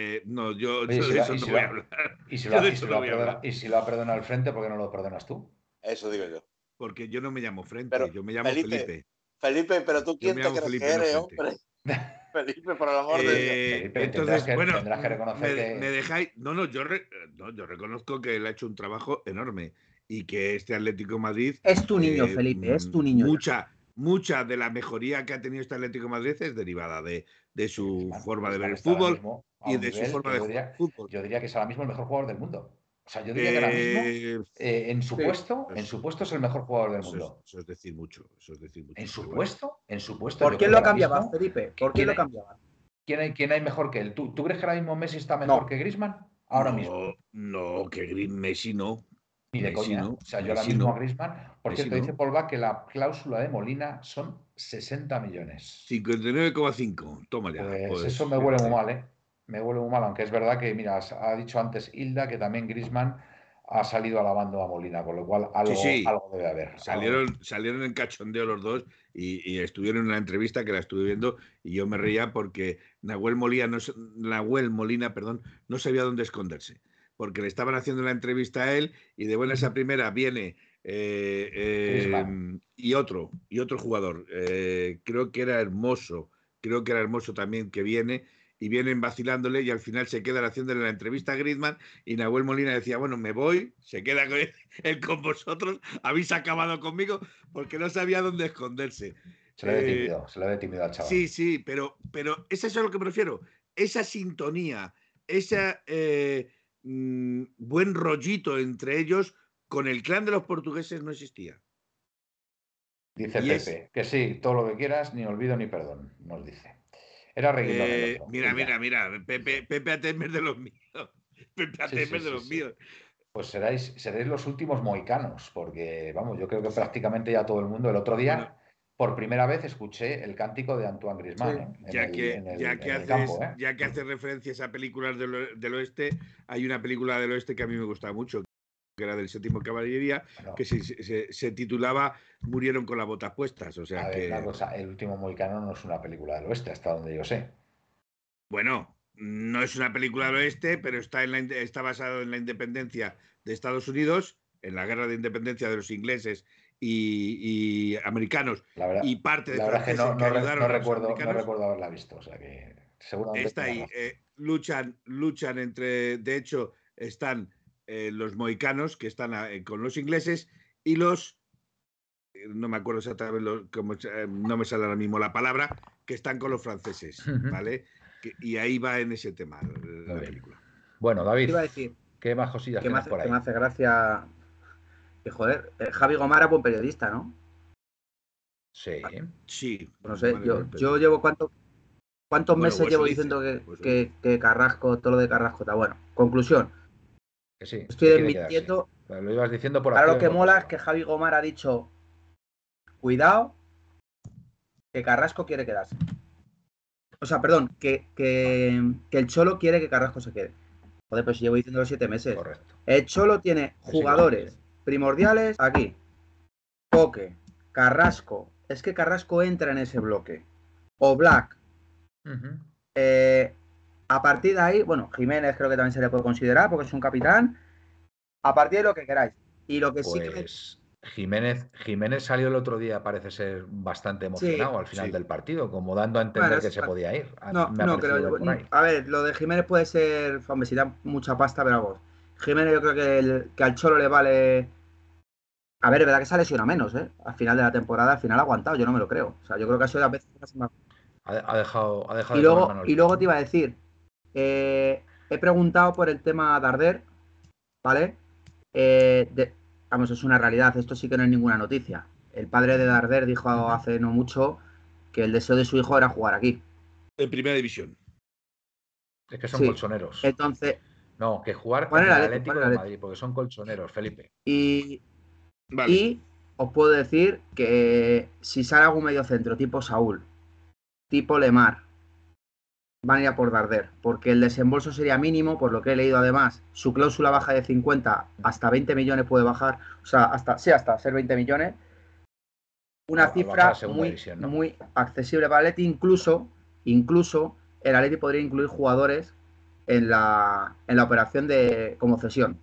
eh, no, yo, de eso no voy a hablar. ¿Y si, lo, ha perdonado el frente, por qué no lo perdonas tú? Eso digo yo. Porque yo no me llamo frente, yo me llamo Felipe. Felipe, pero tú quién te crees que eres, hombre. Felipe, por el amor de Dios. Eh, Felipe, entonces, que, bueno, que reconocer me, que... me, dejáis. No, no yo, no, yo reconozco que él ha hecho un trabajo enorme y que este Atlético Madrid. Es tu niño, eh, Felipe, es tu niño. Mucha, mucha de la mejoría que ha tenido este Atlético Madrid es derivada de, de su forma de ver el fútbol y de su forma de jugar fútbol. Yo diría que es ahora mismo el mejor jugador del mundo. O sea, yo diría que ahora mismo, eh, eh, en su puesto, en su puesto es el mejor jugador del mundo. Eso es, decir mucho, eso es decir mucho. En su puesto, en su puesto. ¿Por qué lo cambiaba, Felipe? ¿Por qué lo cambiaba? ¿Quién hay, ¿Quién hay mejor que él? ¿Tú, ¿Tú crees que ahora mismo Messi está mejor que Griezmann? Ahora mismo. No, que Messi no. Ni de coña. o sea, yo ahora mismo a Griezmann. Por cierto, dice Paul que la cláusula de Molina son 60 millones. 59,5. Toma ya. Pues, pues eso me huele muy mal, ¿eh? Me huele muy mal, aunque es verdad que, mira, ha dicho antes Hilda que también Griezmann ha salido alabando a Molina, con lo cual algo, debe haber. Salieron, salieron en cachondeo los dos y, estuvieron en una entrevista que la estuve viendo y yo me reía porque Nahuel Molina no, Nahuel Molina, perdón, no sabía dónde esconderse porque le estaban haciendo la entrevista a él y de buena esa primera viene em, y otro, y otro jugador. creo que era Hermoso, creo que era Hermoso también que viene y vienen vacilándole y al final se quedan haciéndole la entrevista a Griezmann y Nahuel Molina decía, bueno, me voy, se queda con él, con vosotros, habéis acabado conmigo porque no sabía dónde esconderse. Se le ve tímido, se le ve tímido al chaval. Sí, sí, pero, pero es eso a lo que me refiero. Esa sintonía, eh, mm, buen rollito entre ellos con el clan de los portugueses no existía. Dice Pepe, que sí, todo lo que quieras, ni olvido ni perdón, nos dice. Era eh, Mira, mira, mira, Pepe, Pepe Atemer de los míos. Pepe Atemer de los míos. Pues seréis, seréis los últimos moicanos, porque vamos, yo creo que prácticamente ya todo el mundo. El otro día, por primera vez, escuché el cántico de Antoine Griezmann. ya, que, ya, que haces, ¿eh? ya que hace referencias a películas del, oeste, hay una película del oeste que a mí me gusta mucho, que era del séptimo caballería, que se, titulaba Murieron con las botas puestas. O sea que... el último Moicano no es una película del oeste, hasta donde yo sé. Bueno, no es una película del oeste, pero está, en la, está basado en la independencia de Estados Unidos, en la guerra de independencia de los ingleses y, americanos y parte de la verdad que no, recuerdo, no recuerdo haberla visto, o sea que seguramente está ahí. Eh, luchan, luchan entre, de hecho, están eh, los moicanos que están eh, con los ingleses y los, no me acuerdo exactamente, cómo, no me sale ahora mismo la palabra, que están con los franceses, ¿vale? y ahí va en ese tema la película. Bueno, David, iba a decir, ¿qué más cosillas que me, hace, por ahí? Que me hace gracia que, joder, Javi Gomara, buen periodista, ¿no? Sí. Sí. No sé, yo, yo llevo cuánto, ¿Cuántos meses llevo diciendo que, que, que, Carrasco, todo lo de Carrasco está bueno? Conclusión, Estoy desmintiendo. Lo ibas diciendo por Ahora lo que mola es que Javi Gomar ha dicho: cuidado, que Carrasco quiere quedarse. O sea, perdón, que, el Cholo quiere que Carrasco se quede. Joder, pues llevo diciendo los siete meses. Correcto. El Cholo tiene jugadores primordiales aquí. Coque, Carrasco. Es que Carrasco entra en ese bloque. O Black. eh, a partir de ahí, bueno, Jiménez creo que también se le puede considerar porque es un capitán. A partir de lo que queráis. Y lo que sí que. Pues, Jiménez, Jiménez salió el otro día, parece ser bastante emocionado al final del partido, como dando a entender que se podía ir. No, no creo. A ver, lo de Jiménez puede ser, hombre, si da mucha pasta, pero vos. Jiménez yo creo que, que al Cholo le vale. A ver, es verdad que se ha lesionado menos, ¿eh? Al final de la temporada, al final ha aguantado, yo no me lo creo. O sea, yo creo que ha sido a veces más. Ha, dejado, ha dejado y, luego, y luego te iba a decir, eh, he preguntado por el tema Darder, ¿vale? Eh, vamos, es una realidad, esto sí que no es ninguna noticia. El padre de Darder dijo hace no mucho que el deseo de su hijo era jugar aquí. En primera división. Es que son colchoneros. Entonces. No, que jugar con el Atlético de Madrid, porque son colchoneros, Felipe. Y, y os puedo decir que si sale algún medio centro tipo Saúl, tipo Lemar, van a ir a por Darder, porque el desembolso sería mínimo, por lo que he leído además, su cláusula baja de 50 hasta 20 millones puede bajar, o sea, hasta, sí, hasta ser 20 millones. Una cifra muy, muy accesible para Atleti, incluso, incluso el Atleti podría incluir jugadores en la, en la operación de como cesión.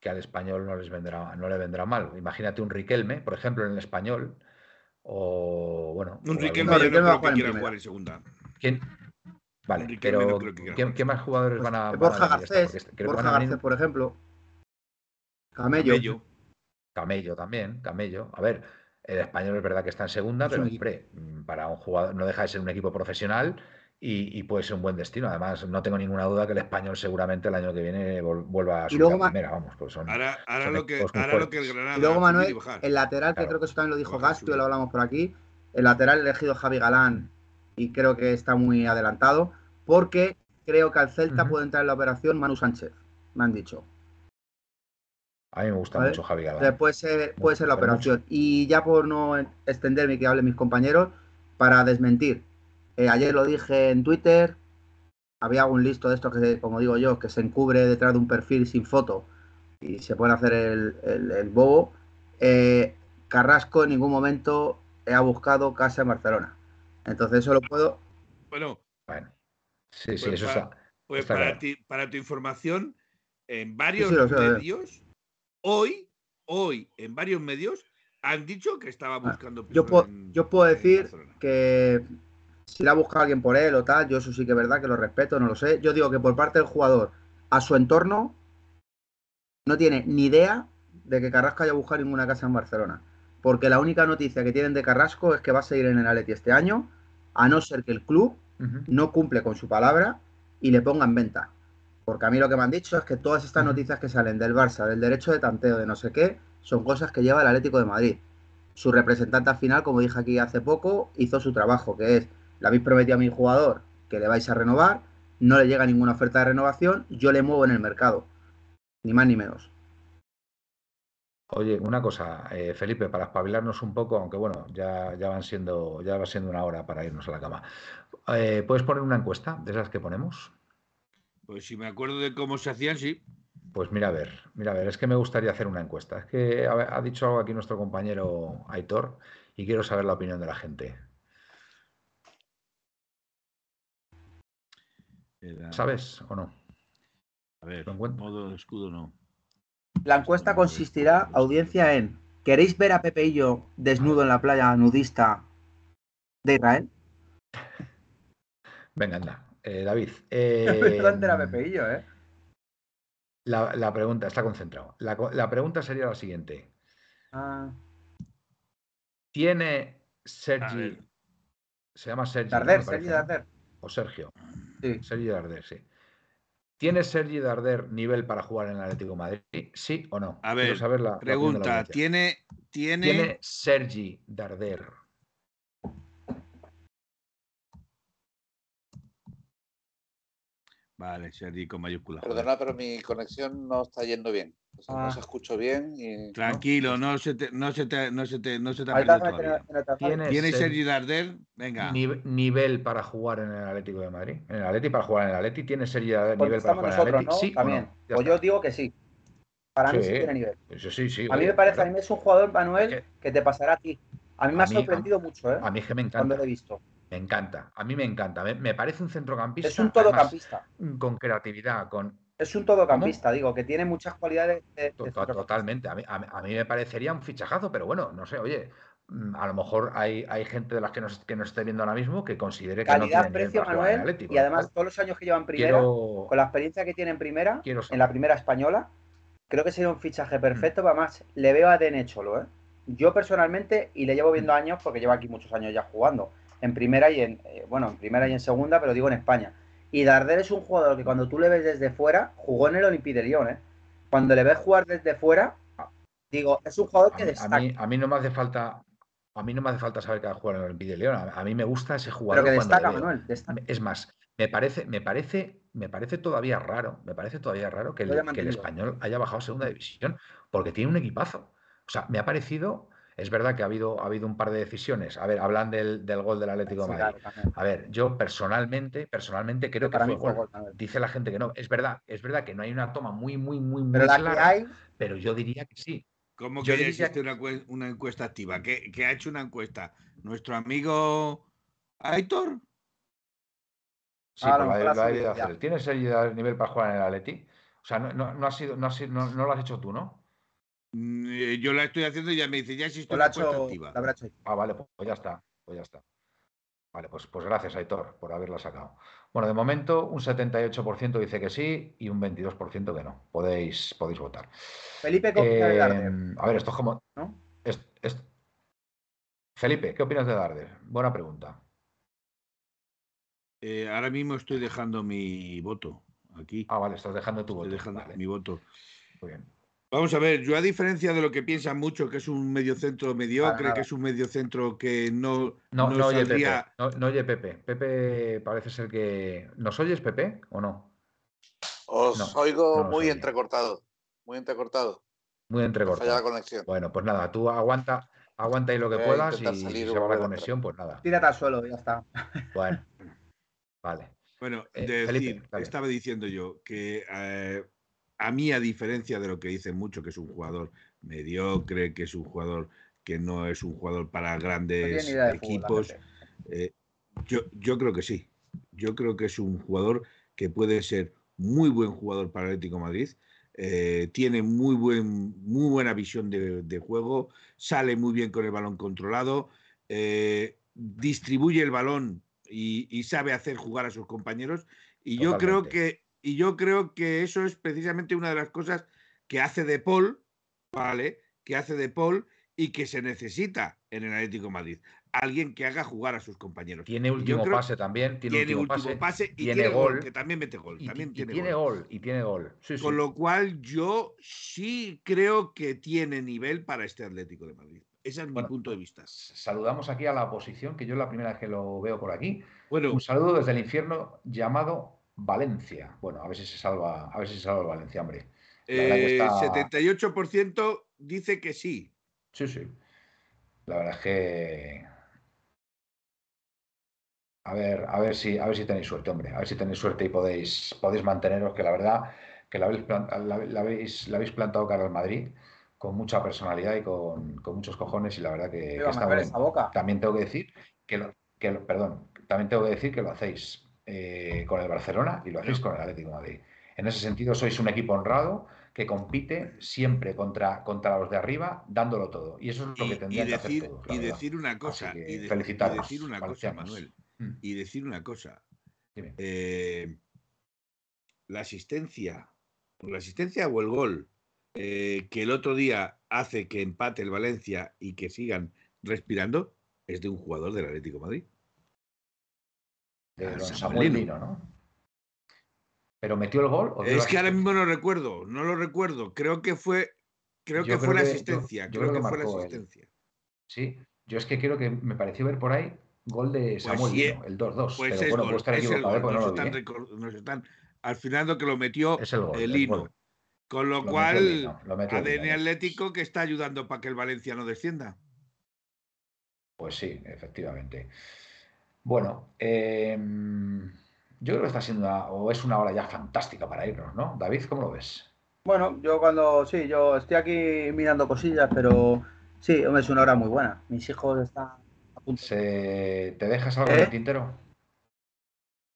Que, al español no les vendrá, no le vendrá mal. Imagínate un Riquelme, por ejemplo, en el español, o bueno. Un Riquelme, no, va a jugar en segunda. ¿Quién? Vale, pero ¿qué, más jugadores van a.? Borja Garcés, Borja Garcés, por ejemplo. Camello. Camello. también, Camello. A ver, el español es verdad que está en segunda, pero hombre, para un jugador no deja de ser un equipo profesional y, puede ser un buen destino. Además, no tengo ninguna duda que el español seguramente el año que viene vuelva a su primera, vamos, pues son, ahora, lo que, ahora lo que el Granada. Y luego Manuel, el lateral, que creo que eso también lo dijo Gasto y lo hablamos por aquí, el lateral elegido Javi Galán y creo que está muy adelantado, porque creo que al Celta puede entrar en la operación Manu Sánchez, me han dicho. A mí me gusta mucho Javi Galán. Puede ser, puede ser la operación. Y ya por no extenderme y que hablen mis compañeros, para desmentir. Eh, ayer lo dije en Twitter, había algún listo de estos que, como digo yo, que se encubre detrás de un perfil sin foto y se puede hacer el, bobo. Eh, Carrasco en ningún momento ha buscado casa en Barcelona. Entonces eso lo puedo. Bueno. Bueno. Sí, sí, pues eso para, pues para, ti, para tu información, en varios medios, hoy, hoy en varios medios han dicho que estaba ah, buscando. yo, puedo, yo puedo decir que si la ha buscado alguien por él o tal, yo eso sí que es verdad que lo respeto, no lo sé. Yo digo que por parte del jugador a su entorno no tiene ni idea de que Carrasco haya buscado ninguna casa en Barcelona. Porque la única noticia que tienen de Carrasco es que va a seguir en el Atleti este año, a no ser que el club no cumple con su palabra y le ponga en venta. Porque a mí lo que me han dicho es que todas estas noticias que salen del Barça, del derecho de tanteo, de no sé qué, son cosas que lleva el Atlético de Madrid. Su representante al final, como dije aquí hace poco, hizo su trabajo, que es, le habéis prometido a mi jugador que le vais a renovar, no le llega ninguna oferta de renovación, yo le muevo en el mercado. Ni más ni menos. Oye, una cosa, eh, Felipe, para espabilarnos un poco, aunque bueno, ya, ya van siendo, ya va siendo una hora para irnos a la cama. Eh, ¿Puedes poner una encuesta de esas que ponemos? Pues si me acuerdo de cómo se hacían, sí. Pues mira a ver, mira a ver, es que me gustaría hacer una encuesta. Es que ha, dicho algo aquí nuestro compañero Aitor y quiero saber la opinión de la gente. ¿Sabes o no? A ver, modo escudo no. La encuesta consistirá, audiencia, en ¿queréis ver a Pepe y yo desnudo en la playa nudista de Israel? Venga, anda. Eh, David. ¿Dónde era Pepe y yo, eh? La, pregunta, está concentrado. La, pregunta sería la siguiente. Ah. ¿Tiene Sergi... Se llama Sergi. Darder, Sergi Darder. O Sergio. Sí. Sergi Darder, sí. ¿Tiene Sergi Darder nivel para jugar en el Atlético de Madrid? ¿Sí o no? A ver, la, pregunta, ¿tiene, ¿tiene... ¿Tiene Sergi Darder Vale, Sergi con mayúsculas. Perdona, pero mi conexión no está yendo bien. No ah. se escucho bien. Y... Tranquilo, no se te, no se te, no se te, no se te ¿Tiene, Sergi Darder? Venga. nivel para jugar en el Atlético de Madrid. En el Atlético para jugar en el Atlético tiene Sergi Darder pues nivel para jugar en el Atlético. Sí, también. pues yo digo que sí. Para mí sí tiene nivel. sí, sí, a mí me parece, a mí es un jugador, Manuel, que te pasará a ti. A mí me ha sorprendido mucho, ¿eh? A mí es que me encanta. Cuando lo he visto. Me encanta, a mí me encanta. Me, parece un centrocampista. Es un todocampista. con creatividad, con. Es un todocampista, digo, que tiene muchas cualidades. Totalmente. A mí, me parecería un fichajazo, pero bueno, no sé, oye, mm, a lo mejor hay, hay gente de las que nos, que nos esté viendo ahora mismo que considere que Calidad, no precio, Manuel, y además todos los años que lleva en primera, con la experiencia que tiene en primera, en la primera española, creo que sería un fichaje mm. perfecto. Además, le veo a Den Cholo, ¿eh? Yo personalmente, y le llevo viendo mm. años porque lleva aquí muchos años ya jugando en primera y en, eh, bueno, en primera y en segunda, pero digo en España. Y Darder es un jugador que cuando tú le ves desde fuera, jugó en el Olympique de Lyon, ¿eh? Cuando le ves jugar desde fuera, digo, es un jugador que destaca. A mí, no me hace falta a mí no me hace falta saber que va a jugar en el Olympique de Lyon. A, mí me gusta ese jugador. Pero que destaca, Manuel. Es más, me parece, me parece, me parece todavía raro, me parece todavía raro que el, que el español haya bajado a segunda división, porque tiene un equipazo. O sea, me ha parecido es verdad que ha habido, ha habido un par de decisiones. A ver, hablan del, gol del Atlético de Madrid. a ver, yo personalmente, personalmente creo que fue gol. Dice la gente que no. Es verdad, es verdad que no hay una toma muy, muy, muy, muy clara, pero yo diría que sí. ¿Cómo que existe una, encuesta activa? ¿Qué, ha hecho una encuesta? ¿Nuestro amigo Aitor? Sí, ah, pues lo, ha ido a hacer. ¿Tienes el nivel para jugar en el Atleti? O sea, no, no, ha sido, no, no lo has hecho tú, ¿no? Mm, eh, yo la estoy haciendo y ya me dice, ya existe hecho, activa. Ah, vale, pues, pues ya está, pues ya está. Vale, pues, pues gracias, Aitor, por haberla sacado. Bueno, de momento un 78% dice que sí y un 22% que no. Podéis, podéis votar. Felipe, ¿qué opinas de Darder? Em, a ver, esto es como... Felipe, ¿qué opinas de Darder? Buena pregunta. Eh, ahora mismo estoy dejando mi voto aquí. Ah, vale, estás dejando tu voto. dejando mi voto. Muy bien. Vamos a ver, yo a diferencia de lo que piensan mucho, que es un mediocentro mediocre, que es un mediocentro que no. No, no, oye Pepe, no, oye Pepe. Pepe parece ser que. ¿Nos oyes, Pepe, o no? Os oigo muy entrecortado. Muy entrecortado. Muy entrecortado. Falla la conexión. Bueno, pues nada, tú aguanta, aguanta ahí lo que puedas y si se va la conexión, pues nada. Tírate al suelo, ya está. Bueno, vale. Bueno, eh, decir, estaba diciendo yo que eh, a mí, a diferencia de lo que dicen mucho, que es un jugador mediocre, que es un jugador que no es un jugador para grandes equipos, eh, yo, yo creo que sí. Yo creo que es un jugador que puede ser muy buen jugador para Atlético Madrid. eh, tiene muy, buen, muy buena visión de, juego, sale muy bien con el balón controlado, eh, distribuye el balón y, sabe hacer jugar a sus compañeros. Y yo, creo que, y yo creo que eso es precisamente una de las cosas que hace de Paul, ¿vale? Que hace de Paul y que se necesita en el Atlético Madrid alguien que haga jugar a sus compañeros. Tiene último pase también. Tiene, último, pase, y tiene, gol, que también mete gol. Y, también tiene, gol. Y tiene gol. Con lo cual yo sí creo que tiene nivel para este Atlético de Madrid. Ese es mi punto de vista. Saludamos aquí a la oposición, que yo es la primera vez que lo veo por aquí. Bueno, Un saludo desde el infierno llamado Valencia. Bueno, a ver si se salva, a ver si se salva Valencia, hombre. Eh, 78% dice que sí. Sí, sí. La verdad es que a ver, a ver si, a ver si tenéis suerte, hombre. A ver si tenéis suerte y podéis, podéis manteneros, que la verdad que la habéis, la, habéis, plantado cara al Madrid con mucha personalidad y con, muchos cojones y la verdad que, está bien. También tengo que decir que, lo, que perdón, también tengo que decir que lo hacéis eh, con el Barcelona y lo hacéis con el Atlético de Madrid. En ese sentido sois un equipo honrado que compite siempre contra, contra los de arriba, dándolo todo. Y eso es lo que tendría que hacer todos. Y decir una cosa, y, decir una cosa, Manuel. Mm. y decir una cosa. Eh, la asistencia, la asistencia o el gol eh, que el otro día hace que empate el Valencia y que sigan respirando es de un jugador del Atlético Madrid. De Samuel ¿no? ¿Pero metió el gol? es que ahora mismo no recuerdo, no lo recuerdo. Creo que fue, creo que fue la asistencia. creo, que, fue la asistencia. Sí, yo es que creo que me pareció ver por ahí Gol de pues Samuel, el 2-2. Pues pero bueno, puede estar equivocado, ¿eh? no nos, están, al final lo que lo metió el, Lino. Con lo, cual, ADN Atlético que está ayudando para que el Valencia no descienda. Pues sí, efectivamente. Bueno, em, yo creo que está siendo una, o es una hora ya fantástica para irnos, ¿no? David, ¿cómo lo ves? Bueno, yo cuando, sí, yo estoy aquí mirando cosillas, pero sí, es una hora muy buena. Mis hijos están ¿Se... ¿Te dejas algo en el ¿Eh? tintero?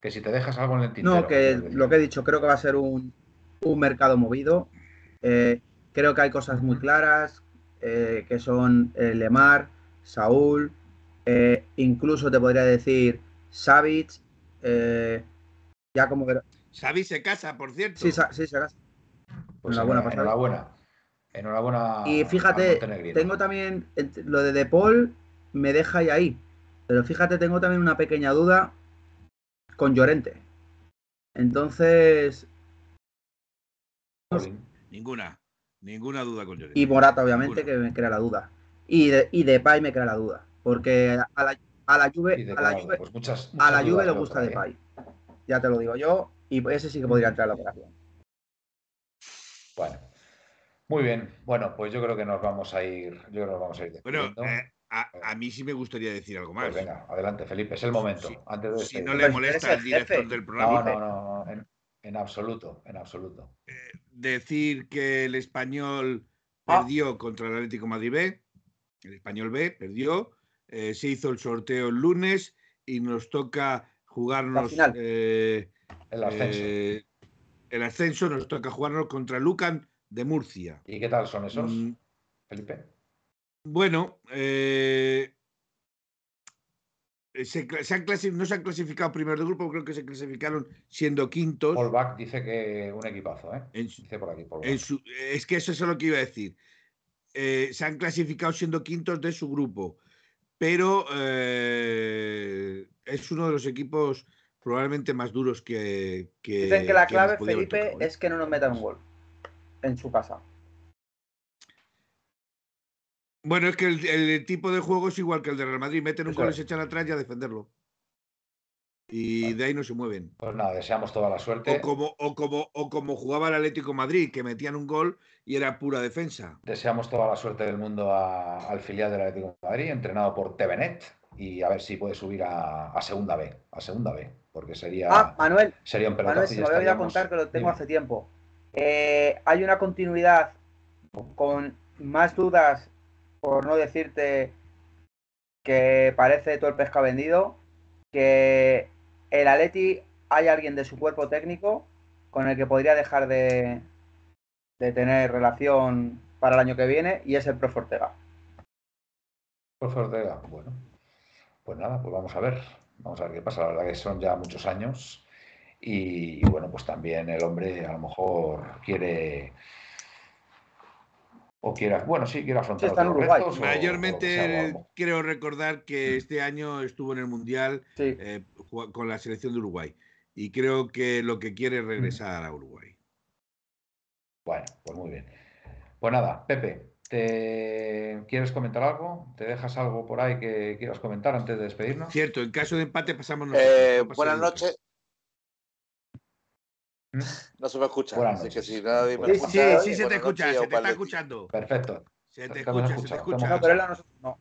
Que si te dejas algo en el tintero. No, que lo que he dicho, creo que va a ser un, mercado movido. Eh, creo que hay cosas muy claras, eh, que son Lemar, Saúl, incluso te podría decir Savic, ya como que... Savic se casa, por cierto. Sí, sí se casa. Pues enhorabuena, enhorabuena. Enhorabuena. Y fíjate, tengo también lo de De Paul me deja ahí. Pero fíjate, tengo también una pequeña duda con Llorente. Entonces. Ninguna, ninguna duda con Llorente. Y Morata, obviamente, que me crea la duda. Y de, y Depay me crea la duda. Porque a la, a la Juve, a la Juve, pues a la Juve le gusta Depay. Ya te lo digo yo. Y ese sí que podría entrar en la operación. Bueno. Muy bien. Bueno, pues yo creo que nos vamos a ir. Yo creo que nos vamos a ir. Bueno, eh, a, mí sí me gustaría decir algo pues más. venga, adelante, Felipe, es el momento. si no le molesta al director del programa. No, no, no, en, absoluto, en absoluto. Eh, decir que el español ah. perdió contra el Atlético Madrid B, el español B perdió, eh, se hizo el sorteo el lunes y nos toca jugarnos eh, el ascenso. el ascenso nos toca jugarnos contra Lucan de Murcia. ¿Y qué tal son esos, mm. Felipe? Bueno, eh, se, han no se han clasificado primero de grupo, creo que se clasificaron siendo quintos. Back dice que un equipazo, ¿eh? dice por aquí, es que eso es lo que iba a decir. Eh, se han clasificado siendo quintos de su grupo, pero eh, es uno de los equipos probablemente más duros que. que Dicen que la clave, Felipe, es que no nos metan un gol en su casa. Bueno, es que el, tipo de juego es igual que el de Real Madrid. Meten un gol y se echan atrás y a defenderlo. Y de ahí no se mueven. Pues nada, deseamos toda la suerte. O como, o como, o como jugaba el Atlético Madrid, que metían un gol y era pura defensa. Deseamos toda la suerte del mundo al filial del Atlético Madrid, entrenado por Tevenet, y a ver si puede subir a, Segunda B. A Segunda B, porque sería. Ah, Manuel. Sería un Manuel, si me voy a contar que lo tengo hace tiempo. Eh, hay una continuidad con más dudas por no decirte que parece todo el pesca vendido, que el Atleti hay alguien de su cuerpo técnico con el que podría dejar de, de tener relación para el año que viene y es el Profe Ortega. Profe Ortega, bueno. Pues nada, pues vamos a ver. Vamos a ver qué pasa. La verdad que son ya muchos años y, bueno, pues también el hombre a lo mejor quiere o quieras, bueno, sí, quiere afrontar sí, Mayormente quiero recordar que mm. este año estuvo en el Mundial eh, con la selección de Uruguay y creo que lo que quiere es regresar a Uruguay. Bueno, pues muy bien. Pues nada, Pepe, ¿te quieres comentar algo? ¿Te dejas algo por ahí que quieras comentar antes de despedirnos? Cierto, en caso de empate pasamos eh, buenas noches. ¿Mm? No se me escucha. Así que si nadie me sí, sí, sí, se te escucha, se te está escuchando. Perfecto. Se te escucha, se te escucha. No,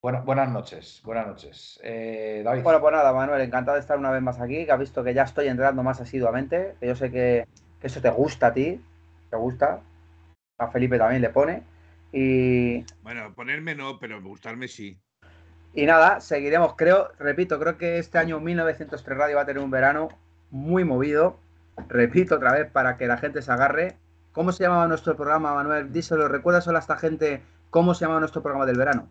buenas noches, buenas noches. Eh, David. Bueno, pues nada, Manuel, encantado de estar una vez más aquí, que has visto que ya estoy entrando más asiduamente, que yo sé que eso te gusta a ti, te gusta. A Felipe también le pone. Y. Bueno, ponerme no, pero gustarme sí. Y nada, seguiremos. Creo, repito, creo que este año 1903 Radio va a tener un verano muy movido. Repito otra vez para que la gente se agarre. ¿Cómo se llamaba nuestro programa, Manuel? Díselo, recuerda solo a esta gente cómo se llamaba nuestro programa del verano.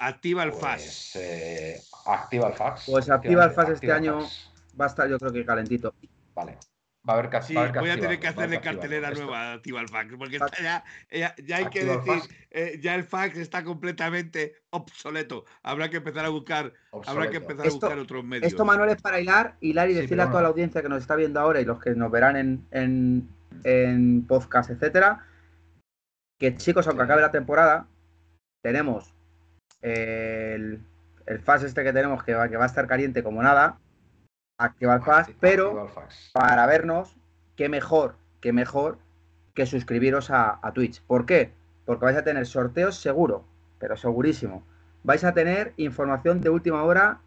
Activa el pues, eh, activa el fax. Pues activa el fax este año va a estar yo creo que calentito. Vale. Va a haber que, sí, voy a tener que hacerle cartelera nueva a al fax, porque ya, ya, hay que decir, eh, ya el fax está completamente obsoleto. Habrá que empezar a buscar, habrá que empezar a buscar otros medios. Esto, Manuel, es para hilar, hilar y decirle a toda la audiencia que nos está viendo ahora y los que nos verán en, en, en podcast, etcétera, que chicos, aunque acabe la temporada, tenemos el, el fax este que tenemos que va, que va a estar caliente como nada activa el fax, pero para vernos, qué mejor, qué mejor que suscribiros a, Twitch. ¿Por qué? Porque vais a tener sorteos seguro, pero segurísimo. Vais a tener información de última hora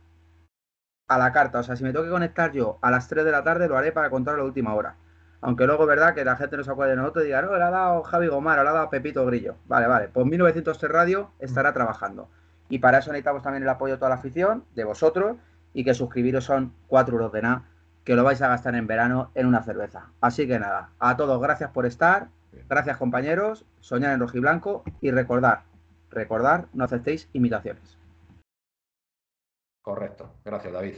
a la carta. O sea, si me tengo que conectar yo a las 3 de la tarde, lo haré para contar la última hora. Aunque luego, ¿verdad? Que la gente no se acuerde de nosotros y diga, no, le ha dado Javi Gomar, le ha dado Pepito Grillo. Vale, vale. Pues 1903 Radio estará trabajando. Y para eso necesitamos también el apoyo de toda la afición, de vosotros, y que suscribiros son 4 euros de nada, que lo vais a gastar en verano en una cerveza. Así que nada, a todos gracias por estar, gracias compañeros, soñar en rojiblanco y recordar, recordar, no aceptéis imitaciones. Correcto, gracias David.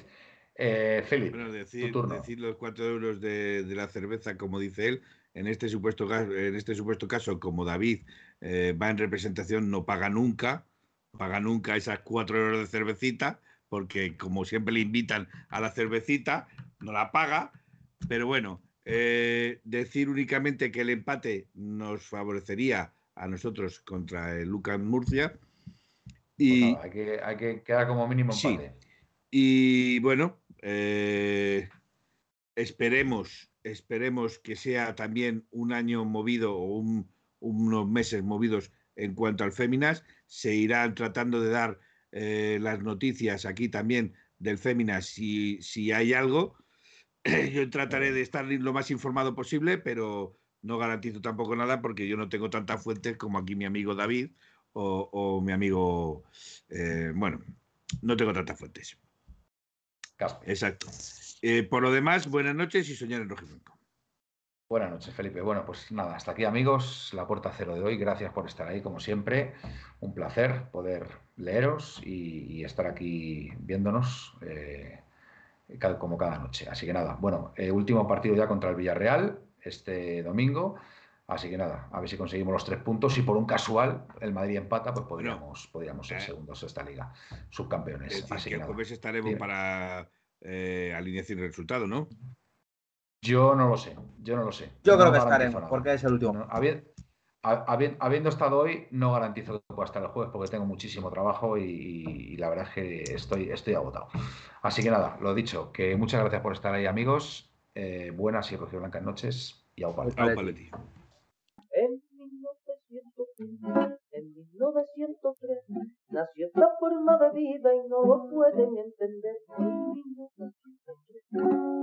Eh, Felipe, decir, decir, los 4 euros de, la cerveza, como dice él, en este supuesto, en este supuesto caso, como David eh, va en representación, no paga nunca, paga nunca esas 4 euros de cervecita, porque como siempre le invitan a la cervecita, no la paga, pero bueno, eh, decir únicamente que el empate nos favorecería a nosotros contra el Lucas Murcia. Y, pues hay, que, quedar como mínimo empate. Y bueno, eh, esperemos, esperemos que sea también un año movido o unos meses movidos en cuanto al Féminas. Se irán tratando de dar eh, las noticias aquí también del Fémina si, si hay algo. yo trataré de estar lo más informado posible, pero no garantizo tampoco nada porque yo no tengo tantas fuentes como aquí mi amigo David o, mi amigo, eh, bueno, no tengo tantas fuentes. Exacto. Eh, por lo demás, buenas noches y soñar en rojo Buenas noches, Felipe. Bueno, pues nada, hasta aquí amigos, la puerta cero de hoy. Gracias por estar ahí, como siempre. Un placer poder leeros y, estar aquí viéndonos eh, como cada noche. Así que nada, bueno, eh, último partido ya contra el Villarreal este domingo. Así que nada, a ver si conseguimos los tres puntos. Y por un casual el Madrid empata, pues podríamos, podríamos ser eh, segundos de esta liga, subcampeones. Así que, el jueves estaremos para alineación y resultado, ¿no? Yo no lo sé, yo no lo sé. Yo creo que estaremos, porque es el último. habiendo, estado hoy, no garantizo que pueda estar el jueves porque tengo muchísimo trabajo y, la verdad es que estoy, estoy agotado. Así que nada, lo dicho, que muchas gracias por estar ahí, amigos. Eh, buenas y rocío blancas noches y au paleti. En 1903 nació esta forma de vida y no lo pueden entender. En 1903